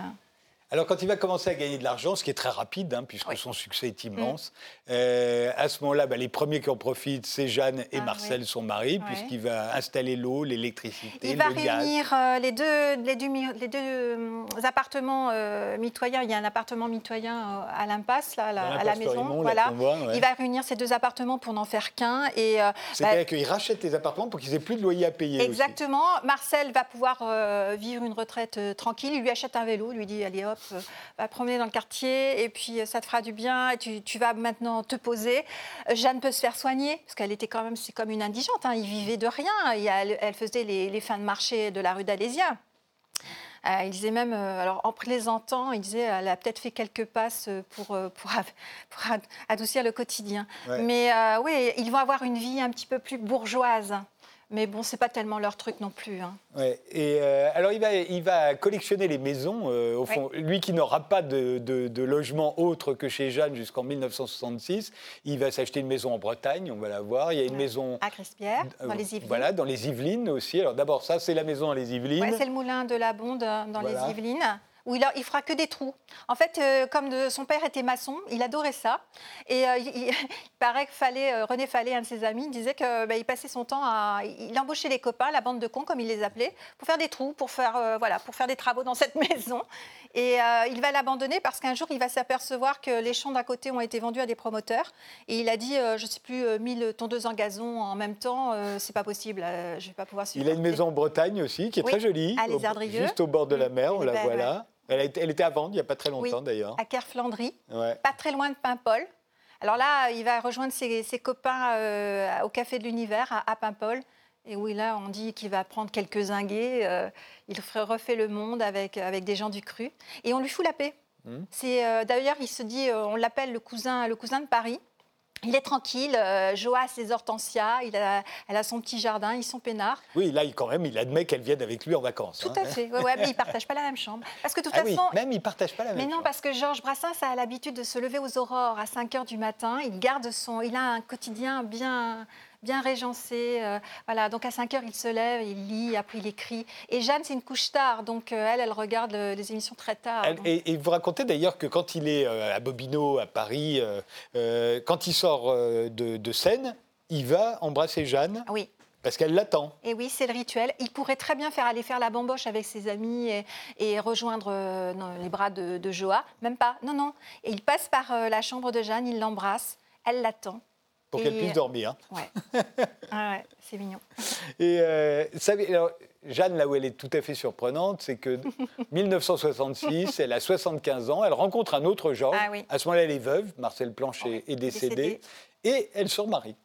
Alors, quand il va commencer à gagner de l'argent, ce qui est très rapide, hein, puisque son succès est immense, mm. euh, à ce moment-là, bah, les premiers qui en profitent, c'est Jeanne et ah Marcel, son mari, puisqu'il va installer l'eau, l'électricité, Il va réunir euh, les deux, les deux, les deux euh, appartements mitoyens. Il y a un appartement mitoyen à l'impasse, là, à la, maison. voilà. Il va réunir ces deux appartements pour n'en faire qu'un. C'est-à-dire bah, qu'il rachète les appartements pour qu'ils aient plus de loyer à payer. Exactement. Marcel va pouvoir vivre une retraite tranquille. Il lui achète un vélo, lui dit allez hop, euh, va promener dans le quartier et puis euh, ça te fera du bien et tu, vas maintenant te poser. Euh, Jeanne peut se faire soigner parce qu'elle était quand même, c'est comme une indigente, hein, il vivait de rien. elle, faisait les, fins de marché de la rue d'Alésia. il disait même, alors en plaisantant, il disait elle a peut-être fait quelques passes pour, pour, adoucir le quotidien. Mais oui, ils vont avoir une vie un petit peu plus bourgeoise. Mais bon, c'est pas tellement leur truc non plus. Hein. Ouais. Et euh, alors, il va, il va collectionner les maisons. Euh, au fond, lui qui n'aura pas de, de, logement autre que chez Jeanne jusqu'en 1966, il va s'acheter une maison en Bretagne. On va la voir. Il y a une maison à Crespierre, dans euh, les Yvelines. Voilà, dans les Yvelines aussi. Alors d'abord, ça, c'est la maison dans les Yvelines. c'est le moulin de la Bonde dans les Yvelines où il, il fera que des trous. En fait, euh, comme son père était maçon, il adorait ça. Et euh, il, paraît que Fallet, euh, René Fallet, un de ses amis, disait qu'il bah, passait son temps à... Il embauchait les copains, la bande de cons, comme il les appelait, pour faire des trous, pour faire, voilà, pour faire des travaux dans cette maison. Et il va l'abandonner parce qu'un jour, il va s'apercevoir que les champs d'à côté ont été vendus à des promoteurs. Et il a dit, je ne sais plus, 1000 tondeuses en gazon en même temps, c'est pas possible, je vais pas pouvoir Il a une maison en Bretagne aussi, qui est très jolie, à juste au bord de la mer, on la ben, voit là. Elle, était à vendre il n'y a pas très longtemps d'ailleurs. À Kerflandry, pas très loin de Paimpol. Alors là, il va rejoindre ses, copains euh, au Café de l'Univers à, Paimpol. Et où là, on dit qu'il va prendre quelques zinguets. Euh, il refait le monde avec, avec des gens du cru. Et on lui fout la paix. Hmm. C'est euh, D'ailleurs, il se dit, on l'appelle le cousin, le cousin de Paris. Il est tranquille, euh, Joas ses hortensias, il a, elle a son petit jardin, ils sont peinards. Oui, là, il, quand même, il admet qu'elle vienne avec lui en vacances. Tout hein. à fait, ouais, mais ils ne partagent pas la même chambre. Parce que de toute ah façon... Oui, même ils ne partagent pas la même mais chambre. Mais non, parce que Georges Brassens a l'habitude de se lever aux aurores à 5 h du matin. Il garde son... Il a un quotidien bien bien régencé. Euh, voilà, donc à 5 heures, il se lève, il lit, après il écrit. Et Jeanne, c'est une couche tard, donc euh, elle, elle regarde les émissions très tard. et, vous racontez d'ailleurs que quand il est euh, à Bobino, à Paris, quand il sort de, de, scène, il va embrasser Jeanne. Oui. Parce qu'elle l'attend. Et oui, c'est le rituel. Il pourrait très bien faire aller faire la bamboche avec ses amis et, rejoindre les bras de, de, Joa. Même pas. Non, non. Et il passe par la chambre de Jeanne, il l'embrasse, elle l'attend. Pour qu'elle puisse dormir. Ouais. ah ouais, c'est mignon. Et euh, alors, Jeanne, là où elle est tout à fait surprenante, c'est que 1966, elle a 75 ans, elle rencontre un autre genre. Ah, oui. À ce moment-là, elle est veuve, Marcel Planchet est décédé, et elle se remarie.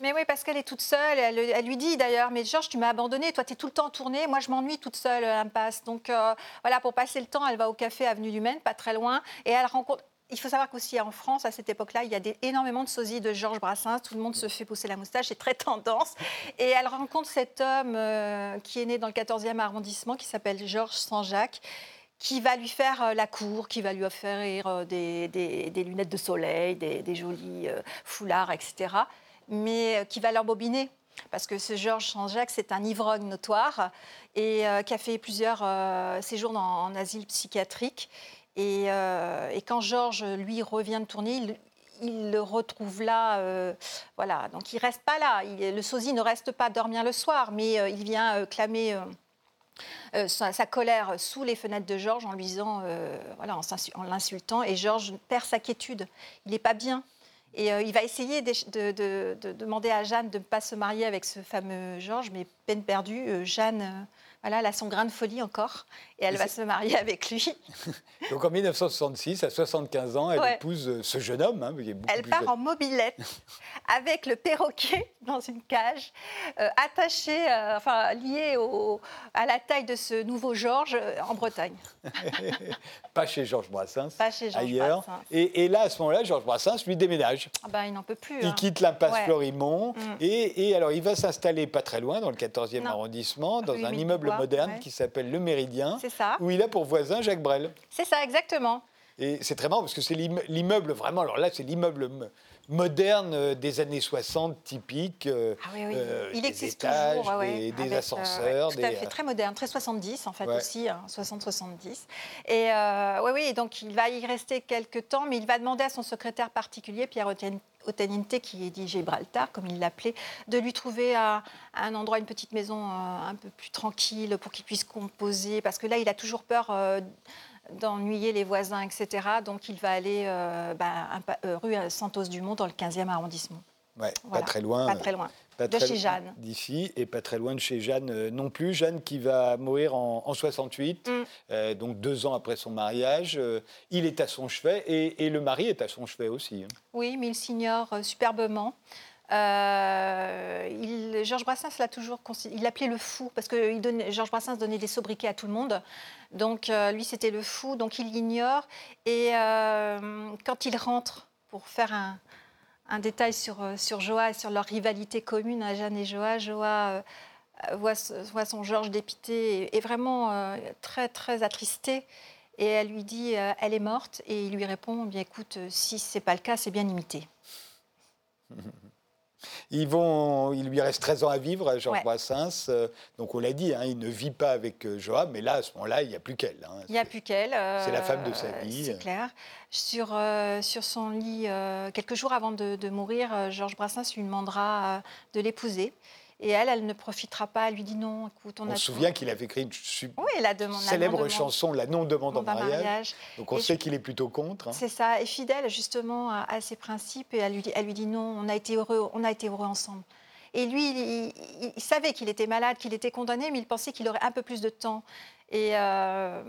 Mais oui, parce qu'elle est toute seule. Elle, lui dit d'ailleurs, mais Georges, tu m'as abandonnée. Toi, tu es tout le temps tournée. Moi, je m'ennuie toute seule, impasse. Donc, euh, voilà, pour passer le temps, elle va au café Avenue du Maine, pas très loin. Et elle rencontre il faut savoir qu'aussi en France, à cette époque-là, il y a énormément de sosies de Georges Brassens. Tout le monde se fait pousser la moustache, c'est très tendance. Et elle rencontre cet homme euh, qui est né dans le 14e arrondissement, qui s'appelle Georges Saint-Jacques, qui va lui faire euh, la cour, qui va lui offrir euh, des, des, lunettes de soleil, des, jolis foulards, etc. Mais qui va l'embobiner. Parce que ce Georges Saint-Jacques, c'est un ivrogne notoire et qui a fait plusieurs séjours en asile psychiatrique. Euh, et, quand Georges, lui, revient de tourner, il, le retrouve là. Euh, voilà, donc il reste pas là. le sosie ne reste pas dormir le soir, mais euh, il vient clamer. Sa, colère sous les fenêtres de Georges en lui disant, voilà, en, l'insultant, et Georges perd sa quiétude. Il n'est pas bien. Et il va essayer de, de, demander à Jeanne de ne pas se marier avec ce fameux Georges, mais peine perdue, Jeanne voilà, elle a son grain de folie encore et elle va se marier avec lui. Donc en 1966, à 75 ans, elle épouse euh, ce jeune homme. Hein, elle part en mobilette avec le perroquet dans une cage, euh, attaché, euh, enfin lié au, à la taille de ce nouveau Georges en Bretagne. Pas chez Georges Brassens, Pas chez Georges ailleurs. Brassens. Et, là, à ce moment-là, Georges Brassens lui déménage. Ah ben, il n'en peut plus. Il hein. quitte l'impasse Florimont mm. et, et, alors il va s'installer pas très loin, dans le 14e arrondissement, dans un immeuble moderne qui s'appelle Le Méridien, où il a pour voisin Jacques Brel. C'est ça, exactement. Et c'est très marrant parce que c'est l'immeuble, vraiment, alors là, c'est l'immeuble moderne euh, des années 60, typique. Euh, ah oui, oui. Euh, il existe toujours. des, ascenseurs. tout à fait, très moderne, très 70 en fait aussi, 60-70. Hein, et oui, oui, donc il va y rester quelques temps, mais il va demander à son secrétaire particulier, Pierre Oteninte, qui est dit Gibraltar, comme il l'appelait, de lui trouver un endroit, une petite maison un peu plus tranquille pour qu'il puisse composer, parce que là, il a toujours peur d'ennuyer les voisins, etc. Donc il va aller euh, bah, euh, rue Santos-Dumont dans le 15e arrondissement. Ouais, Pas très loin. Pas très loin. de chez Jeanne. D'ici, et pas très loin de chez Jeanne euh, non plus. Jeanne qui va mourir en, 68, mm. donc deux ans après son mariage. il est à son chevet et, le mari est à son chevet aussi. Hein. Oui, mais il s'ignore superbement. Euh, il, Georges Brassens l'a toujours il l'appelait le fou parce que Georges Brassens donnait des sobriquets à tout le monde. Donc euh, lui c'était le fou, donc il l'ignore. Et euh, quand il rentre pour faire un, détail sur, sur Joa et sur leur rivalité commune à Jeanne et Joa, Joa voit, son Georges dépité et, vraiment très très attristé. Et elle lui dit elle est morte et il lui répond bien écoute si c'est pas le cas c'est bien imité. Ils vont, il lui reste 13 ans à vivre, Georges Brassens. Euh, donc on l'a dit, hein, il ne vit pas avec euh, Joab, mais là, à ce moment-là, il n'y a plus qu'elle. Hein. Il n'y a plus qu'elle. c'est la femme de sa vie. C'est clair. Sur, sur son lit, quelques jours avant de, de mourir, Georges Brassens lui demandera de l'épouser. Et elle, elle ne profitera pas. Elle lui dit non, écoute, on, on se souvient qu'il avait écrit une célèbre chanson, La non-demande en mariage. Donc on sait qu'il est plutôt contre. Hein. C'est ça. Et fidèle justement à, ses principes. Et elle lui, dit, elle lui dit non, on a été heureux, on a été heureux ensemble. Et lui, il, savait qu'il était malade, qu'il était condamné, mais il pensait qu'il aurait un peu plus de temps. Et euh,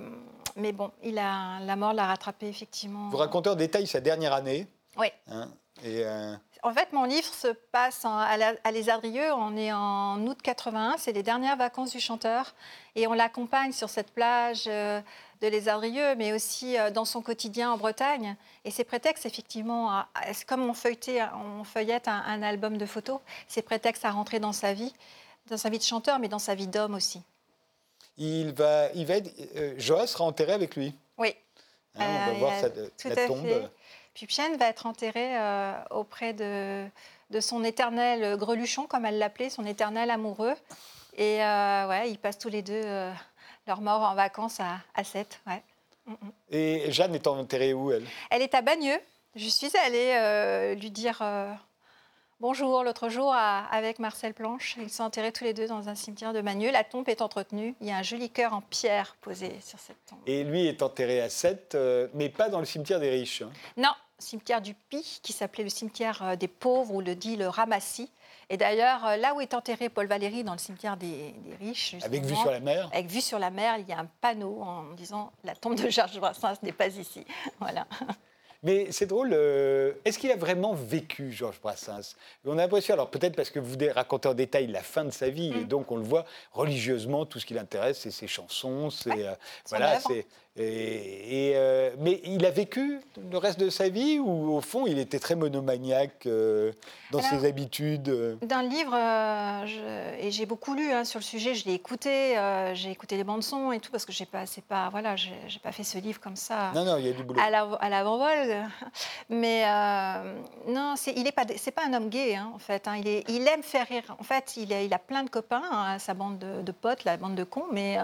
mais bon, il a, la mort l'a rattrapé effectivement. Vous racontez en détail sa dernière année. Oui. Hein, et euh, en fait, mon livre se passe à, Les Adrieux. On est en août 81, c'est les dernières vacances du chanteur. Et on l'accompagne sur cette plage euh, de Les Adrieux, mais aussi euh, dans son quotidien en Bretagne. Et c'est prétexte, effectivement, comme on, on feuillette un, album de photos, c'est prétexte à rentrer dans sa vie, dans sa vie de chanteur, mais dans sa vie d'homme aussi. Il va, il va euh, Joas sera enterré avec lui. Oui. Hein, on va voir sa, tombe. Pupchen va être enterrée euh, auprès de, de, son éternel greluchon, comme elle l'appelait, son éternel amoureux. Et euh, ouais, ils passent tous les deux euh, leur mort en vacances à, à Sète. Ouais. Mm, mm. Et Jeanne est enterrée où, elle? Elle est à Bagneux. Je suis allée lui dire bonjour l'autre jour avec Marcel Planche. Ils sont enterrés tous les deux dans un cimetière de Bagneux. La tombe est entretenue. Il y a un joli cœur en pierre posé sur cette tombe. Et lui est enterré à Sète, mais pas dans le cimetière des riches. Hein. Non, cimetière du Pi, qui s'appelait le cimetière euh, des pauvres, ou le dit le Ramassis. Et d'ailleurs, euh, là où est enterré Paul Valéry, dans le cimetière des, riches. Avec vue sur la mer Avec vue sur la mer, il y a un panneau en disant La tombe de Georges Brassens n'est pas ici. Voilà. Mais c'est drôle, euh, est-ce qu'il a vraiment vécu, Georges Brassens? On a l'impression, alors peut-être parce que vous racontez en détail la fin de sa vie, et mm. donc on le voit religieusement, tout ce qui l'intéresse, c'est ses chansons, c'est voilà, c'est Et, euh, mais il a vécu le reste de sa vie ou au fond il était très monomaniaque euh, dans ses habitudes euh Dans le livre, et j'ai beaucoup lu hein, sur le sujet, je l'ai écouté, j'ai écouté les bandes son et tout parce que j'ai pas, c'est pas, voilà, j'ai pas fait ce livre comme ça. Non, non, il y a du boulot. À l'avant-vol, mais non, c'est, il est pas, c'est pas un homme gay hein, en fait. Hein, il, est, il aime faire rire. En fait, il, il a plein de copains, sa bande de, de, potes, la bande de cons, mais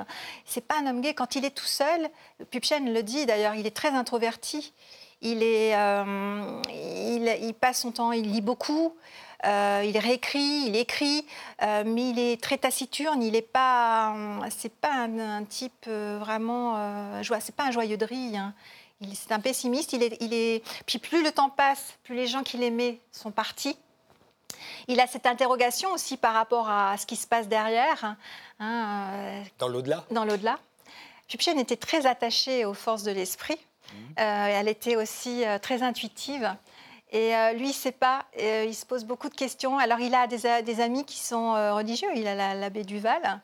c'est pas un homme gay. Quand il est tout seul, Pupchen le dit d'ailleurs, il est très introverti. Il, est, euh, il, passe son temps, il lit beaucoup, euh, il réécrit, il écrit, euh, mais il est très taciturne. Il n'est pas, c'est pas un, type vraiment, c'est pas un joyeux de hein. C'est un pessimiste. Il est, il est, puis plus le temps passe, plus les gens qu'il aimait sont partis. Il a cette interrogation aussi par rapport à ce qui se passe derrière. Hein, dans l'au-delà? Dans l'au-delà. Pupchen était très attachée aux forces de l'esprit. Mmh. Euh, elle était aussi euh, très intuitive. Et euh, lui, il ne sait pas. il se pose beaucoup de questions. Alors, il a des, des amis qui sont religieux. Il a l'abbé Duval.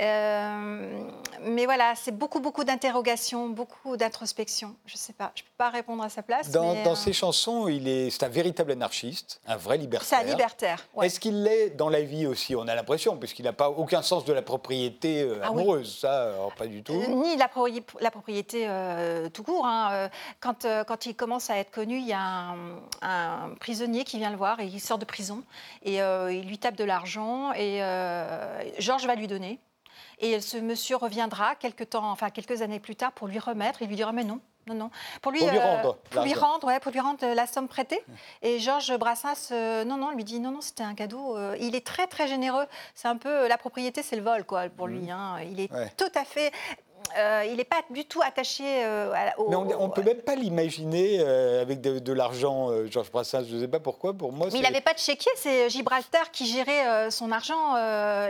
Euh, mais voilà, c'est beaucoup, beaucoup d'interrogations, beaucoup d'introspection. Je ne sais pas, je ne peux pas répondre à sa place. Dans, euh, ses chansons, il est, c'est un véritable anarchiste, un vrai libertaire. C'est un libertaire. Est-ce qu'il l'est dans la vie aussi? On a l'impression, puisqu'il n'a pas aucun sens de la propriété euh, ah amoureuse, ça, pas du tout. ni la, la propriété tout court. Hein. Quand, quand il commence à être connu, il y a un, un, prisonnier qui vient le voir et il sort de prison et il lui tape de l'argent et Georges va lui donner. Et ce monsieur reviendra quelques temps, enfin quelques années plus tard pour lui remettre. Il lui dira mais non, non, non. Pour lui, pour lui euh, rendre, pour lui rendre, ouais, pour lui rendre la somme prêtée. Et Georges Brassens, euh, non, non, lui dit non, non, c'était un cadeau. Euh, il est très, très généreux. C'est un peu la propriété, c'est le vol, quoi, pour lui. Mmh. Hein. Il est tout à fait euh, il n'est pas du tout attaché euh, au. Mais on ne peut même pas l'imaginer euh, avec de, l'argent, Georges Brassens. Je ne sais pas pourquoi. Pour moi, mais il n'avait pas de chéquier. C'est Gibraltar qui gérait son argent.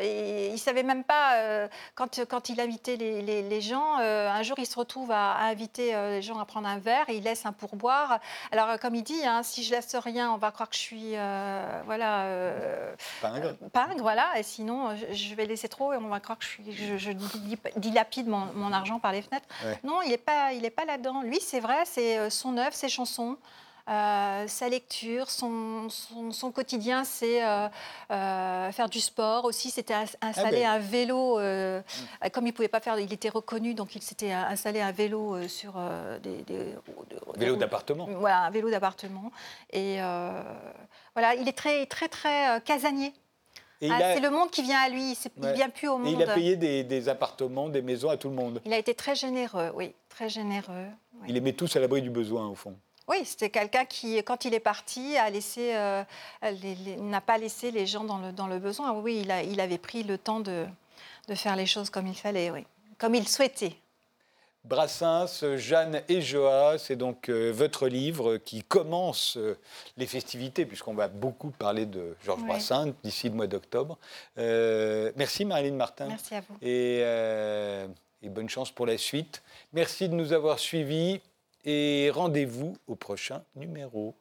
et il ne savait même pas quand, quand il invitait les, les, gens. un jour, il se retrouve à, inviter les gens à prendre un verre et il laisse un pourboire. Alors, comme il dit, hein, si je laisse rien, on va croire que je suis voilà pingre. pingre, voilà. Et sinon, je, vais laisser trop et on va croire que je suis je, je dilapide mon, mon argent par les fenêtres. Non, il n'est pas, il est pas là-dedans. Lui, c'est vrai, c'est euh, son œuvre, ses chansons. Euh, sa lecture, son, son, quotidien, c'est euh, faire du sport aussi. C'était installer ah ben. un vélo, mm. comme il pouvait pas faire, il était reconnu, donc il s'était installé un vélo sur des, des, vélo d'appartement. Voilà, un vélo d'appartement. Et voilà, il est très très très casanier. Ah, c'est le monde qui vient à lui, il ne vient plus au monde. Et il a payé des, appartements, des maisons à tout le monde. Il a été très généreux, oui, très généreux. Il les met tous à l'abri du besoin, au fond. Oui, c'était quelqu'un qui, quand il est parti, a laissé, euh, n'a pas laissé les gens dans le, dans le besoin. Oui, il, a, il avait pris le temps de, de faire les choses comme il fallait, oui, comme il souhaitait. Brassens, Jeanne et Joa, c'est donc euh, votre livre qui commence euh, les festivités, puisqu'on va beaucoup parler de Georges Brassens d'ici le mois d'octobre. Euh, merci Marilyn Martin. Merci à vous. Et, et, bonne chance pour la suite. Merci de nous avoir suivis et rendez-vous au prochain numéro.